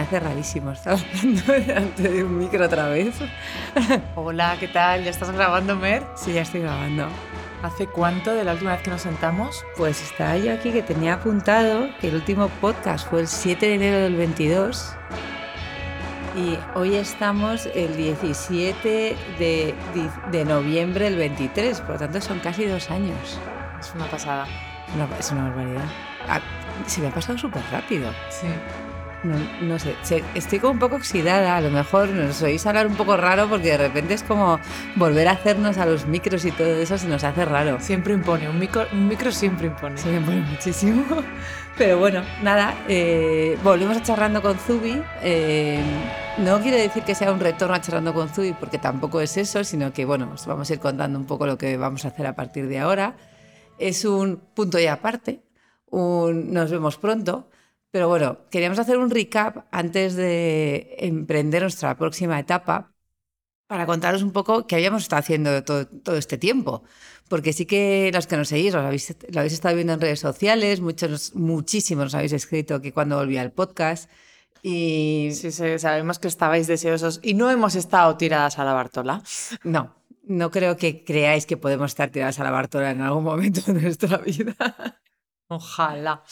hace rarísimo estar hablando delante de un micro otra vez. Hola, ¿qué tal? ¿Ya estás grabando, Mer? Sí, ya estoy grabando. ¿Hace cuánto de la última vez que nos sentamos? Pues estaba yo aquí que tenía apuntado que el último podcast fue el 7 de enero del 22 y hoy estamos el 17 de, de noviembre del 23, por lo tanto son casi dos años. Es una pasada. Una- es una barbaridad. Ah, se me ha pasado súper rápido. Sí. No, no sé, estoy como un poco oxidada, a lo mejor nos oís hablar un poco raro porque de repente es como volver a hacernos a los micros y todo eso se nos hace raro. Siempre impone, un micro, un micro siempre impone. Se me pone muchísimo. Pero bueno, nada, eh, volvemos a charlando con Zubi. Eh, no quiero decir que sea un retorno a charlando con Zubi porque tampoco es eso, sino que bueno, os vamos a ir contando un poco lo que vamos a hacer a partir de ahora. Es un punto y aparte, un nos vemos pronto. Pero bueno, queríamos hacer un recap antes de emprender nuestra próxima etapa para contaros un poco qué habíamos estado haciendo todo, todo este tiempo. Porque sí que los que nos seguís, lo habéis, lo habéis estado viendo en redes sociales, muchos, muchísimos nos habéis escrito que cuando volvía el podcast. Y Sí, sí, sabemos que estabais deseosos y no hemos estado tiradas a la Bartola. no, no creo que creáis que podemos estar tiradas a la Bartola en algún momento de nuestra vida. Ojalá.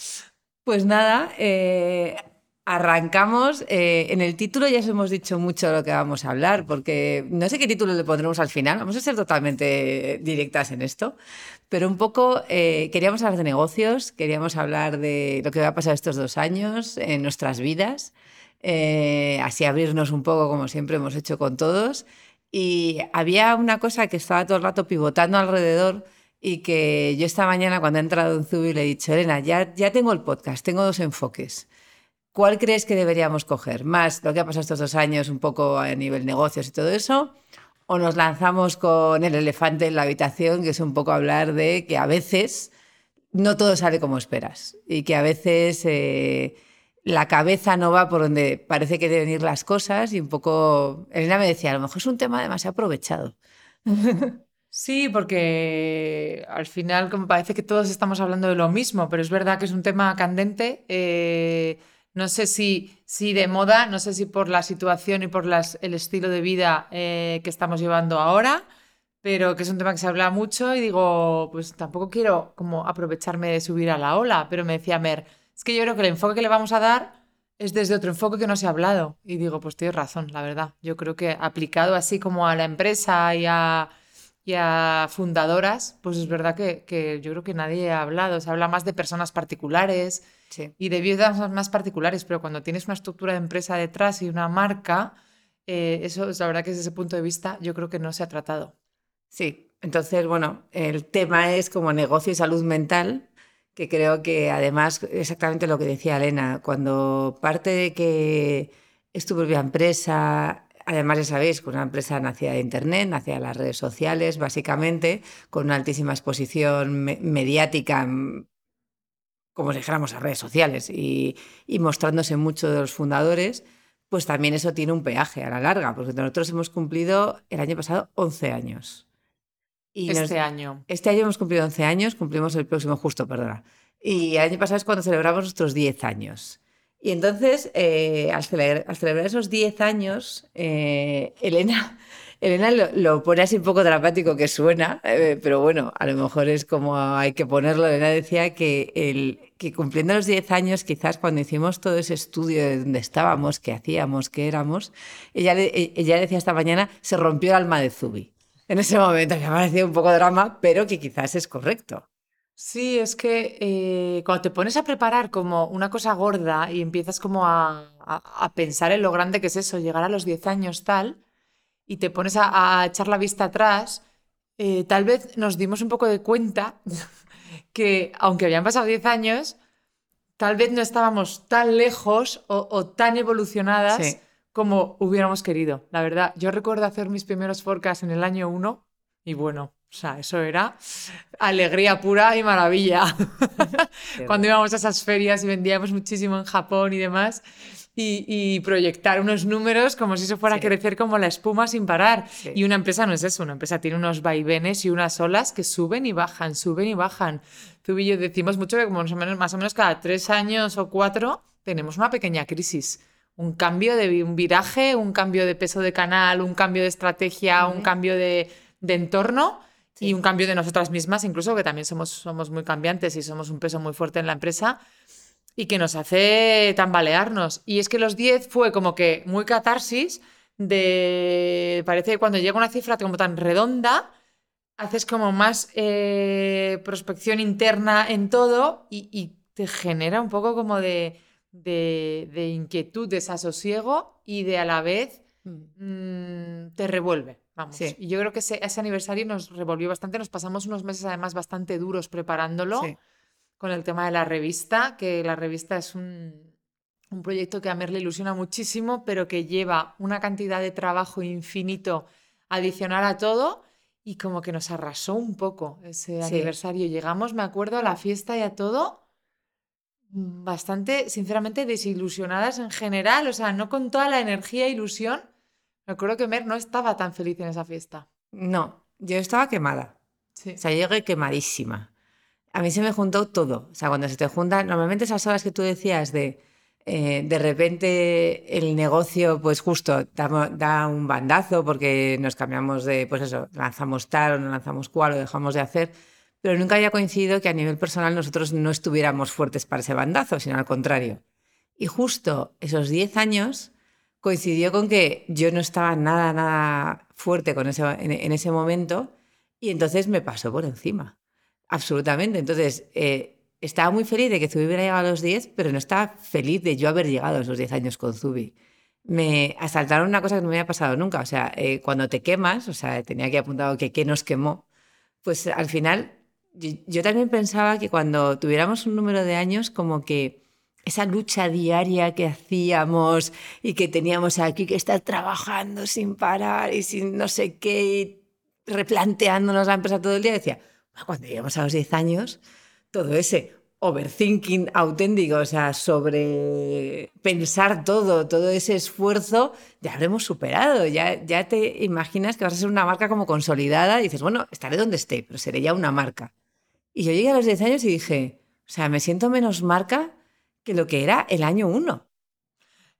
Pues nada, eh, arrancamos. Eh, en el título ya os hemos dicho mucho de lo que vamos a hablar, porque no sé qué título le pondremos al final. Vamos a ser totalmente directas en esto. Pero un poco eh, queríamos hablar de negocios, queríamos hablar de lo que va a pasar estos dos años en nuestras vidas, así abrirnos un poco como siempre hemos hecho con todos. Y había una cosa que estaba todo el rato pivotando alrededor y que yo esta mañana cuando he entrado en Zubi le he dicho, Elena, ya, ya tengo el podcast, tengo dos enfoques. ¿Cuál crees que deberíamos coger? ¿Más lo que ha pasado estos dos años un poco a nivel negocios y todo eso? ¿O nos lanzamos con el elefante en la habitación, que es un poco hablar de que a veces no todo sale como esperas y que a veces eh, la cabeza no va por donde parece que deben ir las cosas y un poco... Elena me decía, a lo mejor es un tema demasiado aprovechado. Sí, porque al final como parece que todos estamos hablando de lo mismo, pero es verdad que es un tema candente. eh, no sé si, si de moda, no sé si por la situación y por las- el estilo de vida eh, que estamos llevando ahora, pero que es un tema que se habla mucho y digo, pues tampoco quiero como aprovecharme de subir a la ola, pero me decía Mer, es que yo creo que el enfoque que le vamos a dar es desde otro enfoque que no se ha hablado. Y digo, pues tienes razón, la verdad. Yo creo que aplicado así como a la empresa y a y a fundadoras, pues es verdad que, que yo creo que nadie ha hablado. Se habla más de personas particulares Sí. y de viudas más particulares, pero cuando tienes una estructura de empresa detrás y una marca, eh, eso es la verdad que desde ese punto de vista yo creo que no se ha tratado. Sí, entonces, bueno, el tema es como negocio y salud mental, que creo que además exactamente lo que decía Elena, cuando parte de que es tu propia empresa, además ya sabéis, con una empresa nacida de Internet, nacida de las redes sociales, básicamente, con una altísima exposición me- mediática, mm, como si dijéramos a redes sociales, y, y mostrándose mucho de los fundadores, pues también eso tiene un peaje a la larga, porque nosotros hemos cumplido el año pasado 11 años. Y nos- este año. este año hemos cumplido 11 años, cumplimos el próximo justo, perdona. Y el año pasado es cuando celebramos nuestros 10 años. Y entonces, eh, al, celebrar, esos 10 años, eh, Elena, Elena lo, lo pone así un poco dramático que suena, eh, pero bueno, a lo mejor es como hay que ponerlo. Elena decía que, el, que cumpliendo los 10 años, quizás cuando hicimos todo ese estudio de dónde estábamos, qué hacíamos, qué éramos, ella, le- ella decía esta mañana, se rompió el alma de Zubi. En ese momento me ha parecido un poco drama, pero que quizás es correcto. Sí, es que eh, cuando te pones a preparar como una cosa gorda y empiezas como a, a- a pensar en lo grande que es eso, llegar a los 10 años tal, y te pones a, a echar la vista atrás, eh, tal vez nos dimos un poco de cuenta que aunque habían pasado 10 años, tal vez no estábamos tan lejos o, o tan evolucionadas Sí. como hubiéramos querido. La verdad, yo recuerdo hacer mis primeros forecasts en el año 1 y bueno, o sea, eso era alegría pura y maravilla. Cuando íbamos a esas ferias y vendíamos muchísimo en Japón y demás, y, y proyectar unos números como si eso fuera a Sí. crecer como la espuma sin parar. Sí. Y una empresa no es eso, una empresa tiene unos vaivenes y unas olas que suben y bajan, suben y bajan. Tú y yo decimos mucho que como más o menos, más o menos cada tres años o cuatro tenemos una pequeña crisis un cambio de un viraje, un cambio de peso de canal, un cambio de estrategia, un cambio de, entorno y un cambio de nosotras mismas, incluso que también somos, somos muy cambiantes y somos un peso muy fuerte en la empresa y que nos hace tambalearnos. Y es que los 10 fue como que muy catarsis de, parece que cuando llega una cifra como tan redonda, haces como más eh, prospección interna en todo y, te genera un poco como de, de, inquietud, desasosiego y de a la vez mm. Mm, te revuelve. Vamos. Y yo creo que ese, aniversario nos revolvió bastante. Nos pasamos unos meses además bastante duros preparándolo con el tema de la revista, que la revista es un, un proyecto que a Mer le ilusiona muchísimo, pero que lleva una cantidad de trabajo infinito adicional a todo y como que nos arrasó un poco ese aniversario. Llegamos, me acuerdo, a la fiesta y a todo bastante, sinceramente, desilusionadas en general, o sea, no con toda la energía e ilusión. Me acuerdo que Mer no estaba tan feliz en esa fiesta. No, yo estaba quemada. O sea, llegué quemadísima. A mí se me juntó todo. O sea, cuando se te juntan, normalmente esas horas que tú decías de eh, de repente el negocio, pues justo da, un bandazo porque nos cambiamos de, pues eso, lanzamos tal o no lanzamos cual o dejamos de hacer, pero nunca había coincidido que a nivel personal nosotros no estuviéramos fuertes para ese bandazo, sino al contrario. Y justo esos 10 años coincidió con que yo no estaba nada, nada fuerte con ese, en, ese momento y entonces me pasó por encima, absolutamente. Entonces, eh, estaba muy feliz de que Zubi hubiera llegado a los 10, pero no estaba feliz de yo haber llegado a esos 10 años con Zubi. Me asaltaron una cosa que no me había pasado nunca. O sea, eh, cuando te quemas, o sea, tenía que apuntado que qué nos quemó, pues al final yo, también pensaba que cuando tuviéramos un número de años, como que esa lucha diaria que hacíamos y que teníamos aquí que estar trabajando sin parar y sin no sé qué, y replanteándonos la empresa todo el día, decía, cuando lleguemos a los 10 años, todo ese overthinking auténtico, o sea, sobre pensar todo, todo ese esfuerzo, ya lo hemos superado, ya, ya te imaginas que vas a ser una marca como consolidada y dices, bueno, estaré donde esté, pero seré ya una marca. Y yo llegué a los 10 años y dije, o sea, me siento menos marca que lo que era el año 1.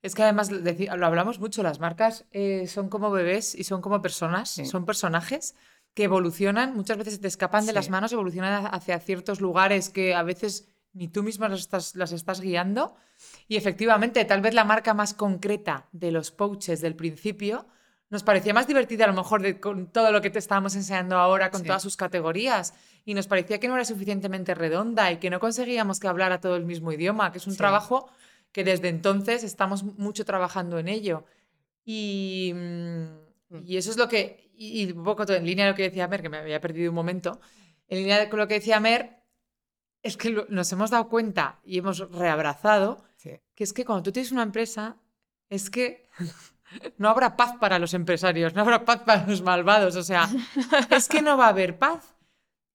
Es que además lo hablamos mucho, las marcas eh, son como bebés y son como personas, son personajes que evolucionan, muchas veces te escapan de las manos, evolucionan hacia ciertos lugares que a veces ni tú misma las estás, las estás guiando. Y efectivamente, tal vez la marca más concreta de los pouches del principio nos parecía más divertida a lo mejor de, con todo lo que te estábamos enseñando ahora, con todas sus categorías. Y nos parecía que no era suficientemente redonda y que no conseguíamos que hablara todo el mismo idioma, que es un trabajo que desde entonces estamos mucho trabajando en ello. Y, mm, mm. y eso es lo que y, un poco en línea de lo que decía Mer, que me había perdido un momento, en línea con lo que decía Mer, es que nos hemos dado cuenta y hemos reabrazado que es que cuando tú tienes una empresa, es que no habrá paz para los empresarios, no habrá paz para los malvados, o sea, es que no va a haber paz.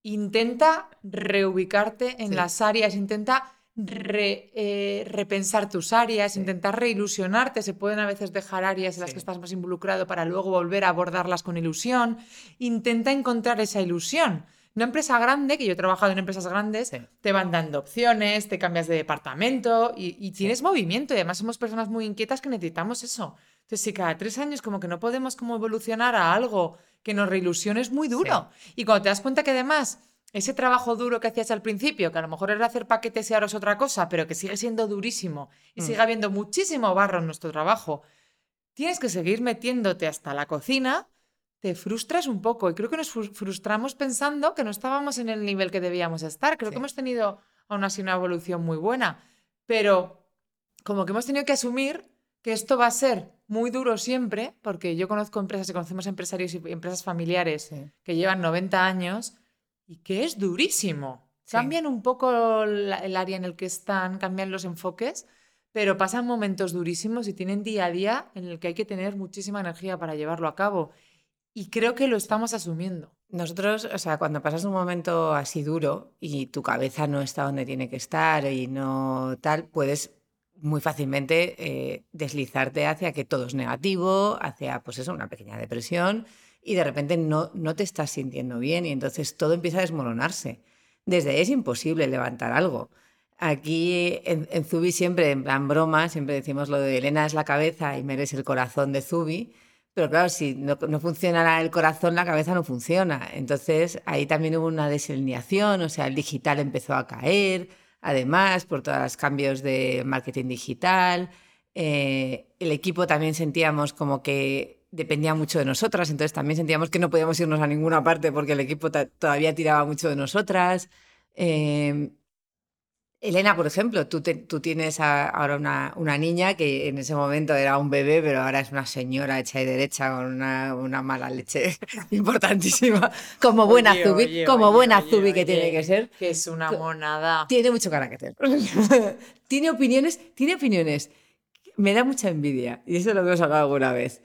Intenta reubicarte en las áreas, intenta eh, repensar tus áreas, intentar reilusionarte. Se pueden a veces dejar áreas en las que estás más involucrado para luego volver a abordarlas con ilusión. Intenta encontrar esa ilusión. Una empresa grande, que yo he trabajado en empresas grandes, te van dando opciones, te cambias de departamento y, tienes movimiento. Y además somos personas muy inquietas que necesitamos eso. Entonces, si cada tres años como que no podemos como evolucionar a algo que nos reilusione, es muy duro. Y cuando te das cuenta que además ese trabajo duro que hacías al principio, que a lo mejor era hacer paquetes y ahora es otra cosa, pero que sigue siendo durísimo y mm. sigue habiendo muchísimo barro en nuestro trabajo, tienes que seguir metiéndote hasta la cocina, te frustras un poco. Y creo que nos frustramos pensando que no estábamos en el nivel que debíamos estar. Creo que hemos tenido aún así una evolución muy buena, pero como que hemos tenido que asumir que esto va a ser muy duro siempre, porque yo conozco empresas y conocemos empresarios y empresas familiares que llevan 90 años y que es durísimo. Cambian un poco el área en el que están, cambian los enfoques, pero pasan momentos durísimos y tienen día a día en el que hay que tener muchísima energía para llevarlo a cabo. Y creo que lo estamos asumiendo. Nosotros, o sea, cuando pasas un momento así duro y tu cabeza no está donde tiene que estar y no tal, puedes muy fácilmente eh, deslizarte hacia que todo es negativo, hacia, pues eso, una pequeña depresión y de repente no, no te estás sintiendo bien y entonces todo empieza a desmoronarse. Desde ahí es imposible levantar algo. Aquí en, Zubi siempre, en plan broma, siempre decimos lo de Elena es la cabeza y Mer es el corazón de Zubi. Pero claro, si no, no funciona el corazón, la cabeza no funciona. Entonces ahí también hubo una desalineación, o sea, el digital empezó a caer, además, por todos los cambios de marketing digital. Eh, el equipo también sentíamos como que dependía mucho de nosotras, entonces también sentíamos que no podíamos irnos a ninguna parte porque el equipo todavía tiraba mucho de nosotras. Eh, Elena, por ejemplo, tú, tú tienes ahora una, una, niña que en ese momento era un bebé, pero ahora es una señora hecha y derecha con una, una mala leche importantísima, como buena oye, Zubi, oye, como oye, buena Zubi que tiene que ser. Que es una monada. Tiene mucho carácter. tiene opiniones, tiene opiniones. Me da mucha envidia, y eso lo hemos hablado alguna vez.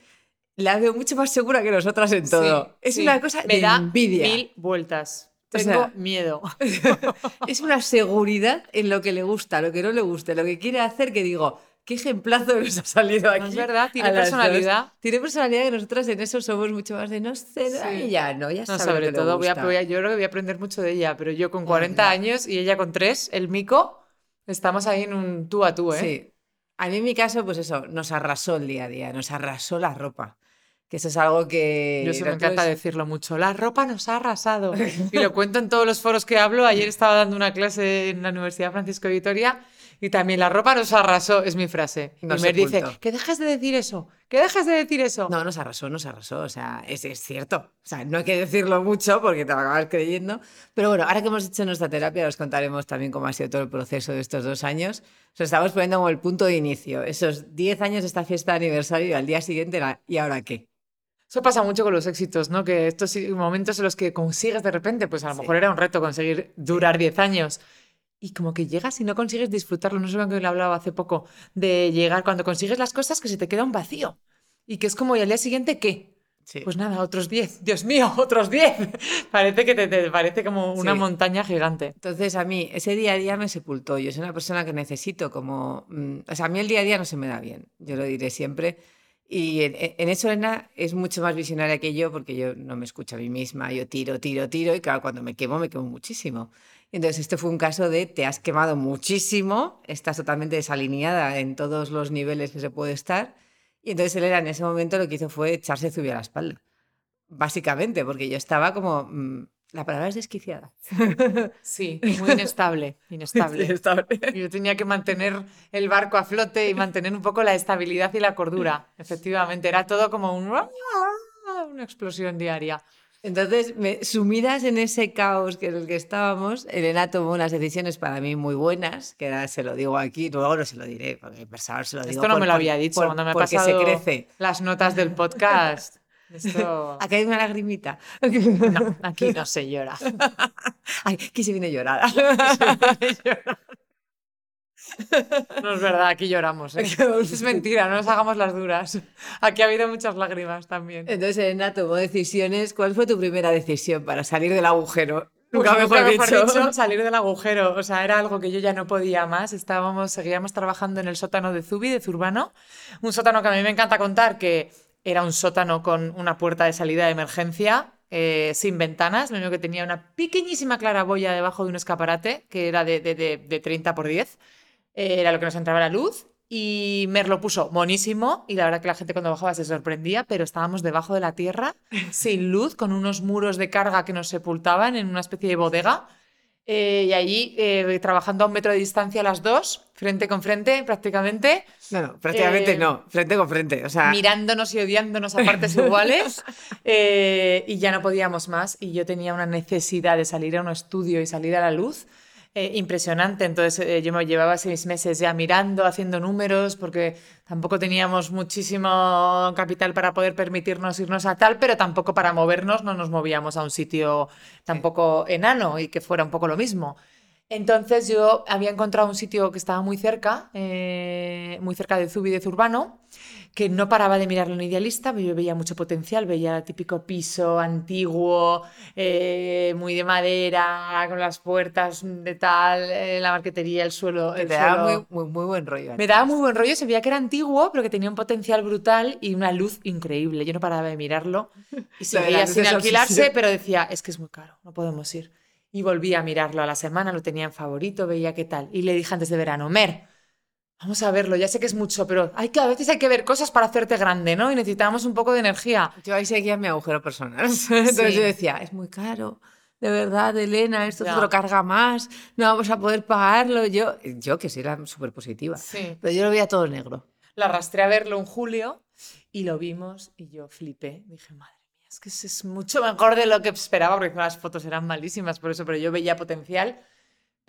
La veo mucho más segura que nosotras en todo. Sí, es sí. una cosa Me de da envidia. mil vueltas. Tengo sea, miedo. es una seguridad en lo que le gusta, lo que no le gusta, lo que quiere hacer, que digo, qué ejemplazo nos ha salido aquí. No es verdad, tiene personalidad. Tiene personalidad que nosotras en eso somos mucho más de no sé, sí. ya no, ya no, sabe sobre lo que todo, le voy a, gusta. voy a, yo creo que voy a aprender mucho de ella, pero yo con 40 años y ella con 3, el mico, estamos ahí en un tú a tú, ¿eh? Sí. A mí en mi caso, pues eso, nos arrasó el día a día, nos arrasó la ropa. Que eso es algo que... Yo sí me encanta decirlo mucho. La ropa nos ha arrasado. Y lo cuento en todos los foros que hablo. Ayer estaba dando una clase en la Universidad Francisco de Vitoria y también la ropa nos arrasó, es mi frase. No y me dice, que dejes de decir eso, que dejes de decir eso. No, nos arrasó, nos arrasó. O sea, es, es cierto. O sea, no hay que decirlo mucho porque te lo acabas creyendo. Pero bueno, ahora que hemos hecho nuestra terapia, os contaremos también cómo ha sido todo el proceso de estos dos años. O sea, estamos poniendo como el punto de inicio. Esos 10 años de esta fiesta de aniversario y al día siguiente era, ¿y ahora qué? Eso pasa mucho con los éxitos, ¿no? Que estos momentos en los que consigues de repente, pues a lo Sí. mejor era un reto conseguir durar 10 años. Y como que llegas y no consigues disfrutarlo. No sé con quién lo hablaba hace poco. De llegar, cuando consigues las cosas, que se te queda un vacío. Y que es como, ¿y al día siguiente qué? Sí. Pues nada, otros 10. Dios mío, otros 10. parece que te, te parece como una Sí. montaña gigante. Entonces, a mí, ese día a día me sepultó. Yo soy una persona que necesito como... mm, o sea, a mí el día a día no se me da bien, yo lo diré siempre. Y en, en eso Elena es mucho más visionaria que yo porque yo no me escucho a mí misma, yo tiro, tiro, tiro y claro, cuando me quemo, me quemo muchísimo. Entonces, este fue un caso de te has quemado muchísimo, estás totalmente desalineada en todos los niveles que se puede estar. Y entonces Elena en ese momento lo que hizo fue echarse Zubi a la espalda. Básicamente, porque yo estaba como... la palabra es desquiciada. Sí, muy inestable. Inestable. Sí, estable. Y Yo tenía que mantener el barco a flote y mantener un poco la estabilidad y la cordura. Efectivamente, era todo como un... una explosión diaria. Entonces, me- sumidas en ese caos que en el que estábamos, Elena tomó unas decisiones para mí muy buenas, que ahora se lo digo aquí, luego no se lo diré, porque pensaba, se lo digo Esto no por- me lo había dicho por- cuando me ha pasado se crece. las notas del podcast. Esto... Aquí hay una lagrimita. No, aquí no se llora. Ay, aquí se viene llorada. No es verdad, aquí lloramos. ¿eh? Es mentira, no nos hagamos las duras. Aquí ha habido muchas lágrimas también. Entonces, Elena tomó decisiones. ¿Cuál fue tu primera decisión para salir del agujero? Pues Nunca mejor dicho. dicho, salir del agujero. O sea, era algo que yo ya no podía más. Estábamos, seguíamos trabajando en el sótano de Zubi, de Zurbano. Un sótano que a mí me encanta contar que era un sótano con una puerta de salida de emergencia, eh, sin ventanas. Lo único que tenía una pequeñísima claraboya debajo de un escaparate, que era de, de, de, de 30 por 10. Eh, era lo que nos entraba la luz. Y Mer lo puso monísimo y la verdad que la gente cuando bajaba se sorprendía, pero estábamos debajo de la tierra, sin luz, con unos muros de carga que nos sepultaban en una especie de bodega. Eh, y allí eh, trabajando a un metro de distancia las dos, frente con frente prácticamente, No, no, prácticamente Eh, no, frente con frente. O sea, mirándonos y odiándonos a partes iguales. y ya no podíamos más. Y yo tenía una necesidad de salir a un estudio y salir a la luz. Eh, impresionante, entonces eh, yo me llevaba seis meses ya mirando, haciendo números, porque tampoco teníamos muchísimo capital para poder permitirnos irnos a tal, pero tampoco para movernos, no nos movíamos a un sitio tampoco enano y que fuera un poco lo mismo. Entonces yo había encontrado un sitio que estaba muy cerca, eh, muy cerca de Zubi de Zurbano, que no paraba de mirarlo en idealista, yo veía mucho potencial, veía el típico piso antiguo, eh, muy de madera, con las puertas de tal, eh, la marquetería, el suelo. te el daba suelo- muy, muy, muy buen rollo. me daba muy buen rollo, se veía que era antiguo, pero que tenía un potencial brutal y una luz increíble. Yo no paraba de mirarlo y se Lo de veía las sin alquilarse, pero decía, es que es muy caro, no podemos ir. Y volví a mirarlo a la semana, lo tenía en favorito, veía qué tal. Y le dije antes de verano, Mer, vamos a verlo, ya sé que es mucho, pero hay que, a veces hay que ver cosas para hacerte grande, ¿no? Y necesitamos un poco de energía. Yo ahí seguía mi agujero personal. Entonces yo decía, es muy caro. De verdad, Elena, esto te lo carga más, no vamos a poder pagarlo. Yo, yo que sí era súper positiva, Sí. pero yo lo veía todo negro. La arrastré a verlo en julio y lo vimos y yo flipé. Dije, madre mía, es que es mucho mejor de lo que esperaba, porque las fotos eran malísimas por eso, pero yo veía potencial.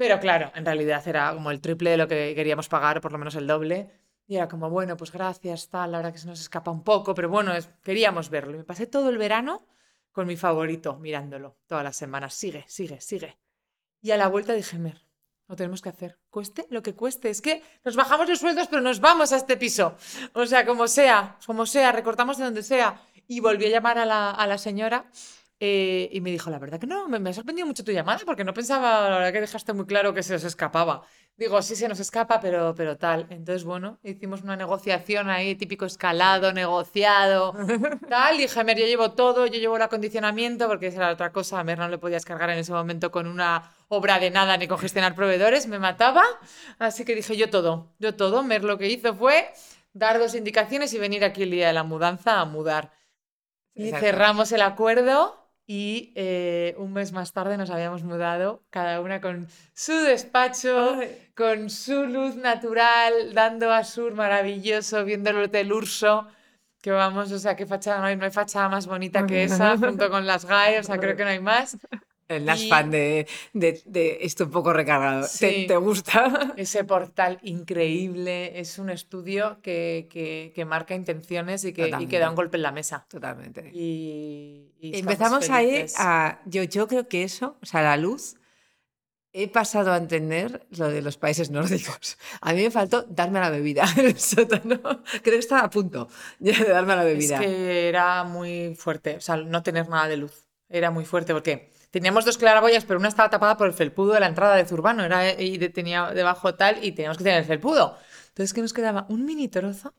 Pero claro, en realidad era como el triple de lo que queríamos pagar, por lo menos el doble. Y era como, bueno, pues gracias, tal, la verdad que se nos escapa un poco, pero bueno, queríamos verlo. Y me pasé todo el verano con mi favorito mirándolo todas las semanas. Sigue, sigue, sigue. Y a la vuelta dije, Mer, lo tenemos que hacer. Cueste lo que cueste. Es que nos bajamos los sueldos, pero nos vamos a este piso. O sea, como sea, como sea, recortamos de donde sea. Y volví a llamar a la, a la señora eh, y me dijo, la verdad que no, me, me ha sorprendido mucho tu llamada porque no pensaba, la verdad que dejaste muy claro que se os escapaba. Digo, sí se nos escapa, pero, pero tal. Entonces, bueno, hicimos una negociación ahí, típico escalado, negociado, tal. Y dije, Mer, yo llevo todo, yo llevo el acondicionamiento, porque esa era otra cosa. A Mer no le podías cargar en ese momento con una obra de nada ni con gestionar proveedores, me mataba. Así que dije, yo todo, yo todo. Mer lo que hizo fue dar dos indicaciones y venir aquí el día de la mudanza a mudar. Y Exacto. cerramos el acuerdo y eh, un mes más tarde nos habíamos mudado, cada una con su despacho, con su luz natural, dando a sur maravilloso, viendo el Hotel Urso. Que vamos, o sea, qué fachada, no hay, no hay fachada más bonita que esa, junto con las GAE, o sea, creo que no hay más. El Nash Y- fan de, de, de esto un poco recargado. ¿Te, Sí. te gusta? Ese portal increíble es un estudio que, que- que marca intenciones y que, y que da un golpe en la mesa. Totalmente. Y, y Empezamos estamos a. Yo, yo creo que eso, o sea, la luz, he pasado a entender lo de los países nórdicos. A mí me faltó darme la bebida en el sótano. Creo que estaba a punto ya de darme la Es bebida. que era muy fuerte, o sea, no tener nada de luz. Era muy fuerte porque teníamos dos claraboyas, pero una estaba tapada por el felpudo de la entrada de Zurbano era, y de- tenía debajo tal y teníamos que tener el felpudo. Entonces, que nos quedaba un mini trozo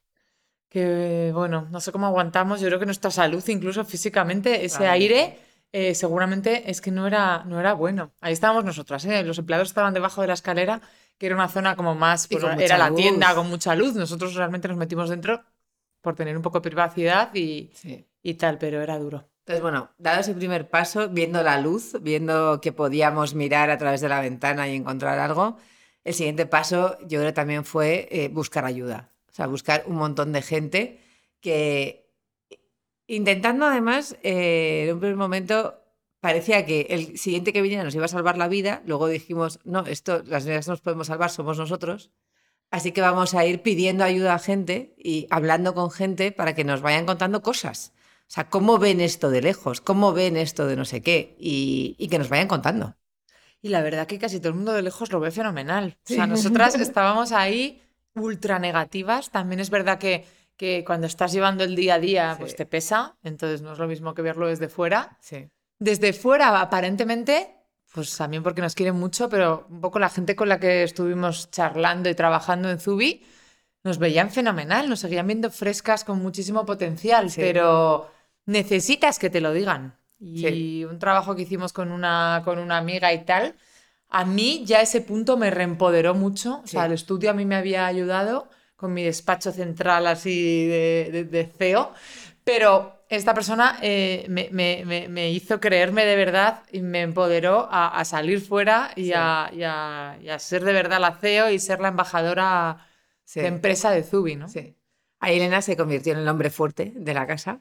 que, bueno, no sé cómo aguantamos. Yo creo que nuestra salud, incluso físicamente, ese aire, eh, seguramente es que no era, no era bueno. Ahí estábamos nosotras, ¿eh? Los empleados estaban debajo de la escalera, que era una zona como más, Y pues, era la luz. tienda con mucha luz. Nosotros realmente nos metimos dentro por tener un poco de privacidad y, Sí. y tal, pero era duro. Entonces, bueno, dado ese primer paso, viendo la luz, viendo que podíamos mirar a través de la ventana y encontrar algo, el siguiente paso yo creo también fue eh, buscar ayuda. O sea, buscar un montón de gente que, intentando además, eh, en un primer momento parecía que el siguiente que viniera nos iba a salvar la vida, luego dijimos, no, esto, las que nos podemos salvar somos nosotros. Así que vamos a ir pidiendo ayuda a gente y hablando con gente para que nos vayan contando cosas. O sea, cómo ven esto de lejos, cómo ven esto de no sé qué, y, y que nos vayan contando. Y la verdad que casi todo el mundo de lejos lo ve fenomenal. O Sí. sea, nosotras estábamos ahí ultra negativas. También es verdad que, que cuando estás llevando el día a día, pues te pesa. Entonces no es lo mismo que verlo desde fuera. Sí. Desde fuera, aparentemente, pues también porque nos quieren mucho, pero un poco la gente con la que estuvimos charlando y trabajando en Zubi nos veían fenomenal, nos seguían viendo frescas con muchísimo potencial, Sí. pero necesitas que te lo digan. Y Sí. un trabajo que hicimos con una, con una amiga y tal, a mí ya ese punto me reempoderó mucho. O sea, Sí. el estudio a mí me había ayudado con mi despacho central así de, de- de CEO, pero esta persona eh, me, me- me- me hizo creerme de verdad y me empoderó a, a salir fuera y, Sí. a, y a- y a ser de verdad la CEO y ser la embajadora Sí. de empresa de Zubi, ¿no? Sí. Ahí Elena se convirtió en el hombre fuerte de la casa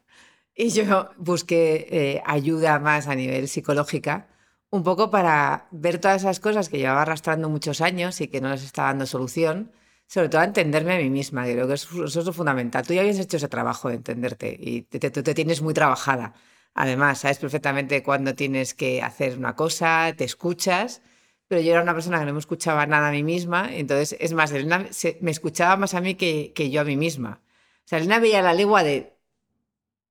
y yo busqué eh, ayuda más a nivel psicológica, un poco para ver todas esas cosas que llevaba arrastrando muchos años y que no les estaba dando solución, sobre todo a entenderme a mí misma, creo que eso, es fundamental. Tú ya habías hecho ese trabajo de entenderte y te, te- tienes muy trabajada. Además, sabes perfectamente cuándo tienes que hacer una cosa, te escuchas, pero yo era una persona que no me escuchaba nada a mí misma, entonces, es más, Elena se- me escuchaba más a mí que, que yo a mí misma. O sea, Elena veía la legua de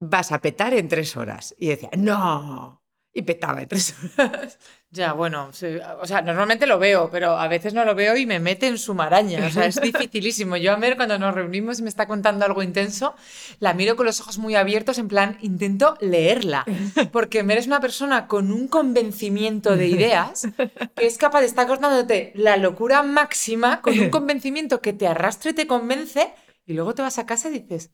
vas a petar en tres horas y decía, no. y petaba en tres horas. Ya, bueno, o sea, normalmente lo veo, pero a veces no lo veo y me mete en su maraña. O sea, es dificilísimo. Yo a Mer, cuando nos reunimos y me está contando algo intenso, la miro con los ojos muy abiertos, en plan, intento leerla. Porque Mer es una persona con un convencimiento de ideas que es capaz de estar contándote la locura máxima con un convencimiento que te arrastra y te convence, y luego te vas a casa y dices,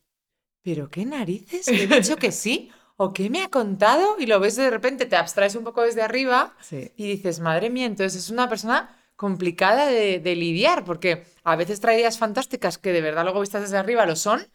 ¿pero qué narices? ¿Le he dicho que sí? ¿o qué me ha contado? Y lo ves de repente, te abstraes un poco desde arriba y dices, madre mía, entonces es una persona complicada de, lidiar, porque a veces trae ideas fantásticas que de verdad luego vistas desde arriba lo son,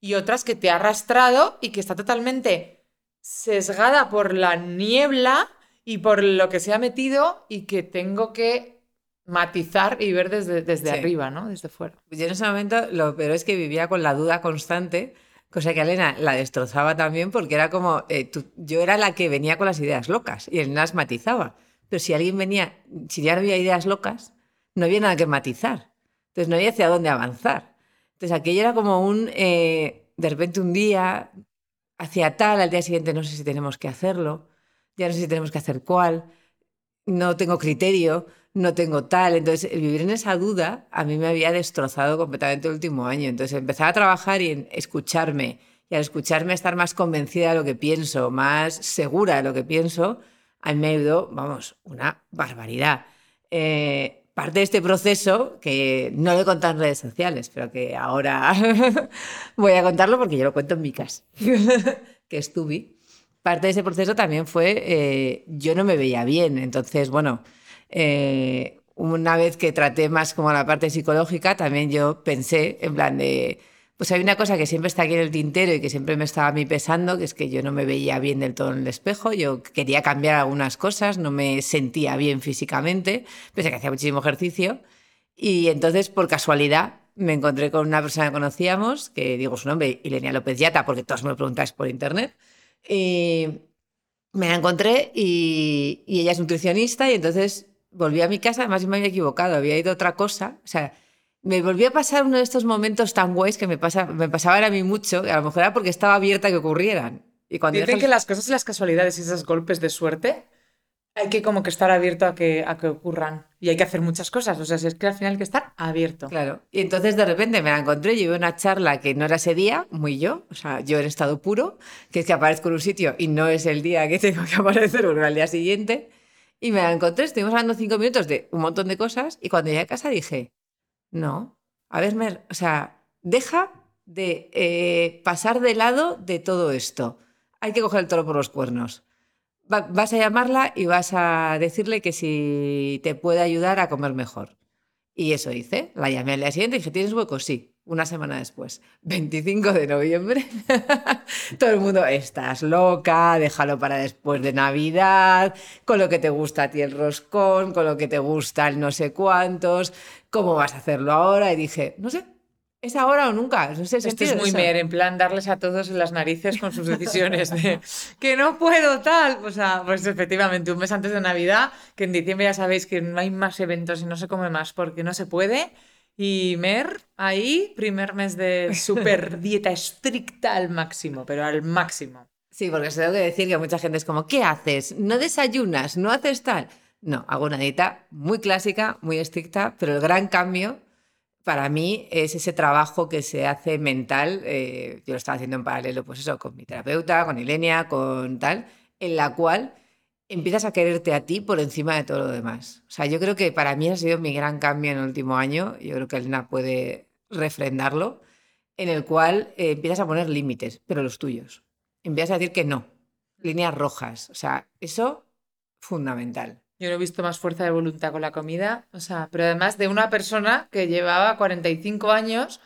y otras que te ha arrastrado y que está totalmente sesgada por la niebla y por lo que se ha metido y que tengo que matizar y ver desde, desde arriba, ¿no? Desde fuera. Yo en ese momento lo peor es que vivía con la duda constante Cosa que Elena la destrozaba también porque era como, eh, yo era la que venía con las ideas locas y Elena las matizaba. Pero si alguien venía, si ya no había ideas locas, no había nada que matizar. Entonces no había hacia dónde avanzar. Entonces aquello era como un, eh, de repente un día, hacia tal, al día siguiente no sé si tenemos que hacerlo, ya no sé si tenemos que hacer cuál, no tengo criterio, no tengo tal. Entonces, vivir en esa duda a mí me había destrozado completamente el último año. Entonces, empezar a trabajar y en escucharme, y al escucharme estar más convencida de lo que pienso, más segura de lo que pienso, a mí me ayudó, vamos, una barbaridad. Eh, parte de este proceso, que no lo he contado en redes sociales, pero que ahora voy a contarlo porque yo lo cuento en mi casa, que estuve. Parte de ese proceso también fue, eh, yo no me veía bien, entonces, bueno, eh, una vez que traté más como la parte psicológica, también yo pensé en plan de, pues hay una cosa que siempre está aquí en el tintero y que siempre me estaba a mí pesando, que es que yo no me veía bien del todo en el espejo, yo quería cambiar algunas cosas, no me sentía bien físicamente, pese a que hacía muchísimo ejercicio. Y entonces, por casualidad, me encontré con una persona que conocíamos, que digo su nombre, Ilenia López Yata, porque todos me lo preguntáis por internet. Y me la encontré y, y ella es nutricionista y entonces volví a mi casa, además me había equivocado, había ido a otra cosa. O sea, me volví a pasar uno de estos momentos tan guays que me, pasa, me pasaban a mí mucho, a lo mejor era porque estaba abierta a que ocurrieran. Y cuando Dicen que las cosas y las casualidades y esos golpes de suerte hay que como que estar abierto a que, a que ocurran. Y hay que hacer muchas cosas. O sea, si es que al final hay que estar abierto. Claro. Y entonces de repente me la encontré, llevé una charla que no era ese día, muy yo, o sea, yo en estado puro, que es que aparezco en un sitio y no es el día que tengo que aparecer, o al día siguiente. Y me la encontré, estuvimos hablando cinco minutos de un montón de cosas y cuando llegué a casa dije, no, a ver, Mer, o sea, deja de eh, pasar de lado de todo esto. Hay que coger el toro por los cuernos. vas a llamarla y vas a decirle que si te puede ayudar a comer mejor. Y eso hice. La llamé al día siguiente y dije, ¿tienes hueco? Sí. Una semana después, 25 de noviembre, todo el mundo, estás loca, déjalo para después de Navidad, con lo que te gusta a ti el roscón, con lo que te gusta el no sé cuántos, ¿cómo vas a hacerlo ahora? Y dije, no sé, ¿Es ahora o nunca? No sé, Esto es muy mer, en plan darles a todos en las narices con sus decisiones de que no puedo tal. O sea, pues efectivamente, un mes antes de Navidad, que en diciembre ya sabéis que no hay más eventos y no se come más porque no se puede. Y Mer, ahí, primer mes de super dieta estricta al máximo, pero al máximo. Sí, porque se tengo que decir que mucha gente es como, ¿qué haces? ¿No desayunas? ¿No haces tal? No, hago una dieta muy clásica, muy estricta, pero el gran cambio para mí es ese trabajo que se hace mental, eh, yo lo estaba haciendo en paralelo, pues eso, con mi terapeuta, con Ilenia, con tal, en la cual empiezas a quererte a ti por encima de todo lo demás. O sea, yo creo que para mí ha sido mi gran cambio en el último año, yo creo que Elena puede refrendarlo, en el cual eh, empiezas a poner límites, pero los tuyos. Empiezas a decir que no, líneas rojas. O sea, eso fundamental. Yo no he visto más fuerza de voluntad con la comida, o sea, pero además de una persona que llevaba 45 años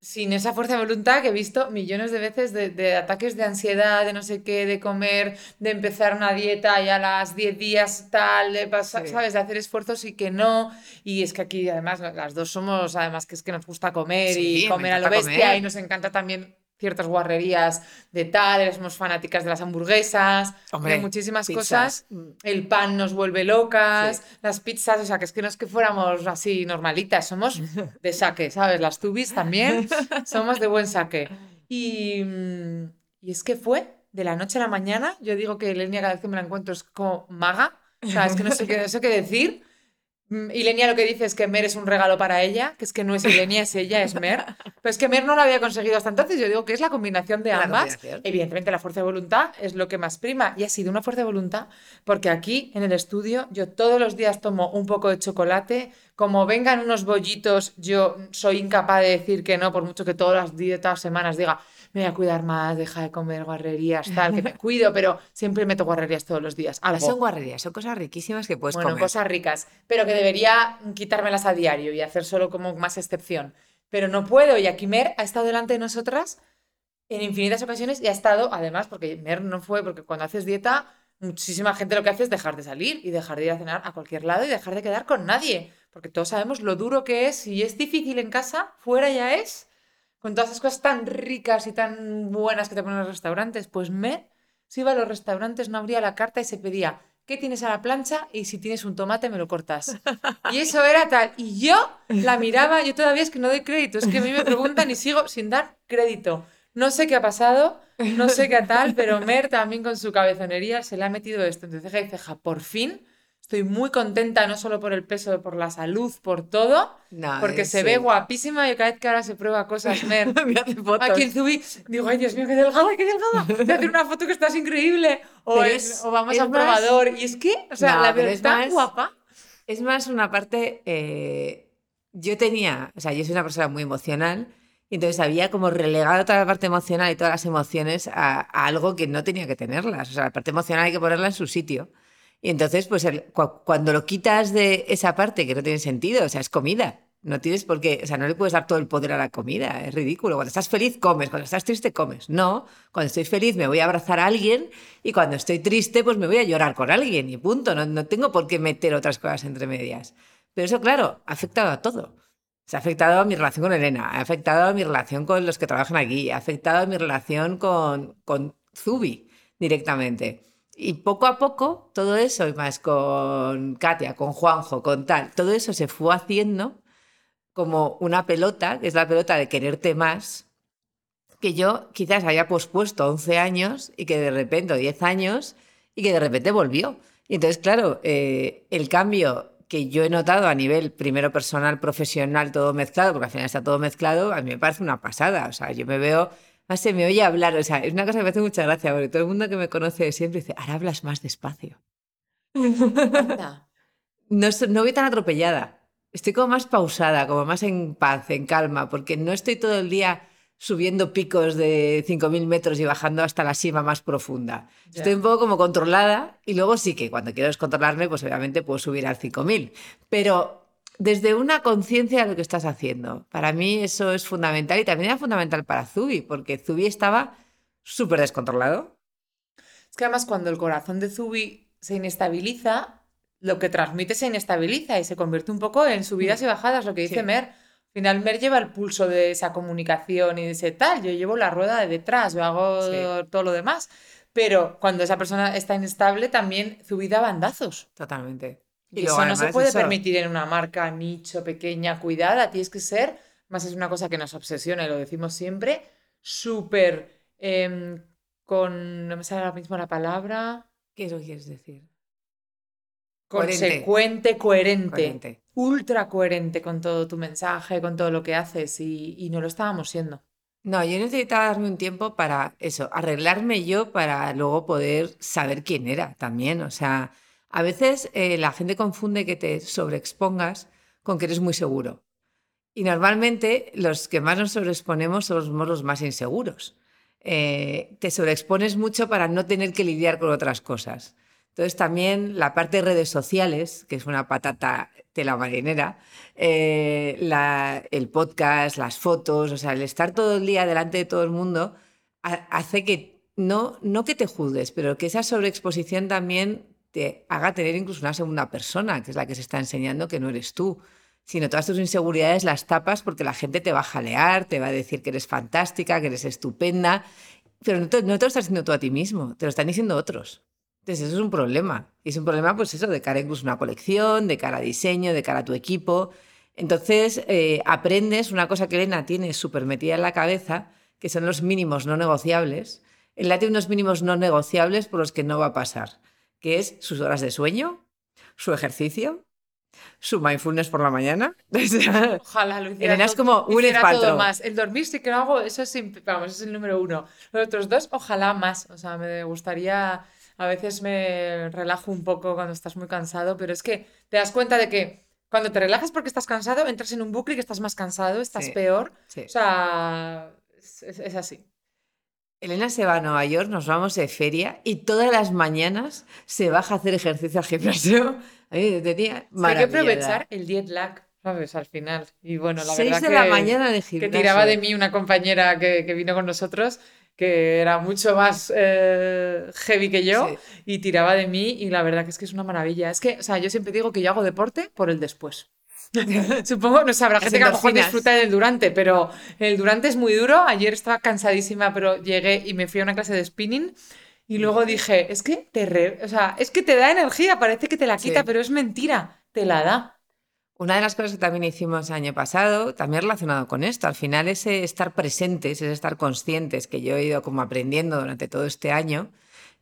sin esa fuerza de voluntad que he visto millones de veces de, ataques de ansiedad, de no sé qué, de comer, de empezar una dieta y a las 10 días tal, de pasar, ¿sabes? De hacer esfuerzos y que no. Y es que aquí además las dos somos, además que es que nos gusta comer y comer a lo bestia y nos encanta también ciertas guarrerías de tal, somos fanáticas de las hamburguesas, de muchísimas cosas. El pan nos vuelve locas, las pizzas, o sea, que es que no es que fuéramos así normalitas, somos de saque, ¿sabes? Las tubis también somos de buen saque. Y, y es que fue de la noche a la mañana, yo digo que Lenia cada vez que me la encuentro es como maga, o sea, es que no sé qué, no sé qué decir. Mm, Ilenia lo que dice es que Mer es un regalo para ella, que es que no es Ilenia, es ella, es Mer. Pero es que Mer no lo había conseguido hasta entonces. Yo digo que es la combinación de La ambas. combinación. Evidentemente la fuerza de voluntad es lo que más prima. Y ha sido una fuerza de voluntad porque aquí en el estudio yo todos los días tomo un poco de chocolate. Como vengan unos bollitos, yo soy incapaz de decir que no, por mucho que todas las dietas semanas diga, me voy a cuidar más, deja de comer guarrerías, tal, que me cuido, pero siempre meto guarrerías todos los días. Algo. son guarrerías, son cosas riquísimas que puedes Bueno, comer. cosas ricas, pero que debería quitármelas a diario y hacer solo como más excepción. Pero no puedo, y aquí Mer ha estado delante de nosotras en infinitas ocasiones y ha estado, además, porque Mer no fue, porque cuando haces dieta, muchísima gente lo que hace es dejar de salir y dejar de ir a cenar a cualquier lado y dejar de quedar con nadie, porque todos sabemos lo duro que es, si es difícil en casa, fuera ya es, con todas esas cosas tan ricas y tan buenas que te ponen en los restaurantes, pues Mer, si iba a los restaurantes, no abría la carta y se pedía, ¿qué tienes a la plancha? Y si tienes un tomate, me lo cortas. Y eso era tal. Y yo la miraba, yo todavía es que no doy crédito, es que a mí me preguntan y sigo sin dar crédito. No sé qué ha pasado, no sé qué tal, pero Mer también con su cabezonería se le ha metido esto entre ceja y ceja. Por fin estoy muy contenta, no solo por el peso, por la salud, por todo, No, porque se sí. ve guapísima y cada vez que ahora se prueba cosas, Mer. Me hace fotos. Aquí en Zubi, digo, ay Dios mío, qué delgada, qué delgada. Voy a hacer una foto que estás increíble. O, es- o vamos es a un más- probador. Y es que, o sea, No, la pero es verdad, más- guapa. Es más una parte. eh, yo tenía. O sea, yo soy una persona muy emocional. Y entonces había como relegado toda la parte emocional y todas las emociones a, a algo que no tenía que tenerlas. O sea, la parte emocional hay que ponerla en su sitio. Y entonces, pues el- cu- cuando lo quitas de esa parte que no tiene sentido, o sea, es comida. No tienes por qué, o sea, no le puedes dar todo el poder a la comida, es ridículo. Cuando estás feliz, comes, cuando estás triste, comes. No, cuando estoy feliz me voy a abrazar a alguien y cuando estoy triste, pues me voy a llorar con alguien y punto. No, no tengo por qué meter otras cosas entre medias. Pero eso, claro, ha afectado a todo. Se ha afectado a mi relación con Elena, ha afectado a mi relación con los que trabajan aquí, ha afectado a mi relación con, con Zubi directamente. Y poco a poco, todo eso, y más con Katia, con Juanjo, con tal, todo eso se fue haciendo como una pelota, que es la pelota de quererte más, que yo quizás había pospuesto 11 años y que de repente, o 10 años, y que de repente volvió. Y entonces, claro, eh, el cambio que yo he notado a nivel primero personal, profesional, todo mezclado, porque al final está todo mezclado, a mí me parece una pasada. O sea, yo me veo, más se me oye hablar, o sea, es una cosa que me hace mucha gracia, porque todo el mundo que me conoce siempre dice, ahora hablas más despacio. Anda. No, no voy tan atropellada. Estoy como más pausada, como más en paz, en calma, porque no estoy todo el día subiendo picos de 5.000 metros y bajando hasta la cima más profunda. Ya. Estoy un poco como controlada y luego sí que cuando quiero descontrolarme, pues obviamente puedo subir al 5.000. Pero desde una conciencia de lo que estás haciendo. Para mí eso es fundamental y también era fundamental para Zubi, porque Zubi estaba súper descontrolado. Es que además cuando el corazón de Zubi se inestabiliza, lo que transmite se inestabiliza y se convierte un poco en subidas y bajadas, lo que dice Sí. Mer. Al final Mer lleva el pulso de esa comunicación y de ese tal. Yo llevo la rueda de detrás, yo hago Sí. todo lo demás. Pero cuando esa persona está inestable, también Zubi da bandazos. Totalmente. Y, eso no se puede eso- permitir en una marca nicho, pequeña, cuidada. Tienes que ser, más es una cosa que nos obsesiona y lo decimos siempre, súper em, con, no me sale ahora mismo la palabra, ¿Qué es lo que quieres decir? Consecuente, coherente, Coherente. ultra coherente con todo tu mensaje, con todo lo que haces y, y no lo estábamos siendo. No, yo necesitaba darme un tiempo para eso, arreglarme yo para luego poder saber quién era también. O sea, a veces eh, la gente confunde que te sobreexpongas con que eres muy seguro. Y normalmente los que más nos sobreexponemos somos los más inseguros. Eh, te sobreexpones mucho para no tener que lidiar con otras cosas. Entonces también la parte de redes sociales, que es una patata tela marinera, eh, el podcast, las fotos, o sea, el estar todo el día delante de todo el mundo ha- hace que no, no que te juzgues, pero que esa sobreexposición también te haga tener incluso una segunda persona, que es la que se está enseñando que no eres tú, sino todas tus inseguridades las tapas porque la gente te va a jalear, te va a decir que eres fantástica, que eres estupenda, pero no te, no te lo estás diciendo tú a ti mismo, te lo están diciendo otros. Entonces, eso es un problema. Y es un problema, pues eso, de cara incluso a una colección, de cara a diseño, de cara a tu equipo. Entonces, eh, aprendes una cosa que Elena tiene súper metida en la cabeza, que son los mínimos no negociables, Elena tiene unos mínimos no negociables por los que no va a pasar, que es sus horas de sueño, su ejercicio, su mindfulness por la mañana. Ojalá lo hiciera. Elena es como un espanto. más. El dormir sí que lo hago, eso es, vamos, es el número uno. Los otros dos, ojalá más. O sea, me gustaría, a veces me relajo un poco cuando estás muy cansado, pero es que te das cuenta de que cuando te relajas porque estás cansado, entras en un bucle y que estás más cansado, estás Sí. peor. Sí. O sea, es así. Elena se va a Nueva York, nos vamos de feria y todas las mañanas se baja a hacer ejercicio al gimnasio. Tenía hay que aprovechar el jet lag, ¿sabes? Al final. Y bueno, la Seis verdad de la que- mañana de que gimnasio. tiraba de mí una compañera que, que vino con nosotros, que era mucho más eh, heavy que yo, Sí. y tiraba de mí, y la verdad que es que es una maravilla. Es que, o sea, yo siempre digo que yo hago deporte por el después. Supongo, no sé, habrá Las gente que a lo mejor disfruta del durante, pero el durante es muy duro. Ayer estaba cansadísima, pero llegué y me fui a una clase de spinning. Y luego dije, es que te, re- o sea, es que te da energía, parece que te la quita, Sí. pero es mentira, te la da. Una de las cosas que también hicimos año pasado, también relacionado con esto, al final ese estar presentes, ese estar conscientes que yo he ido como aprendiendo durante todo este año,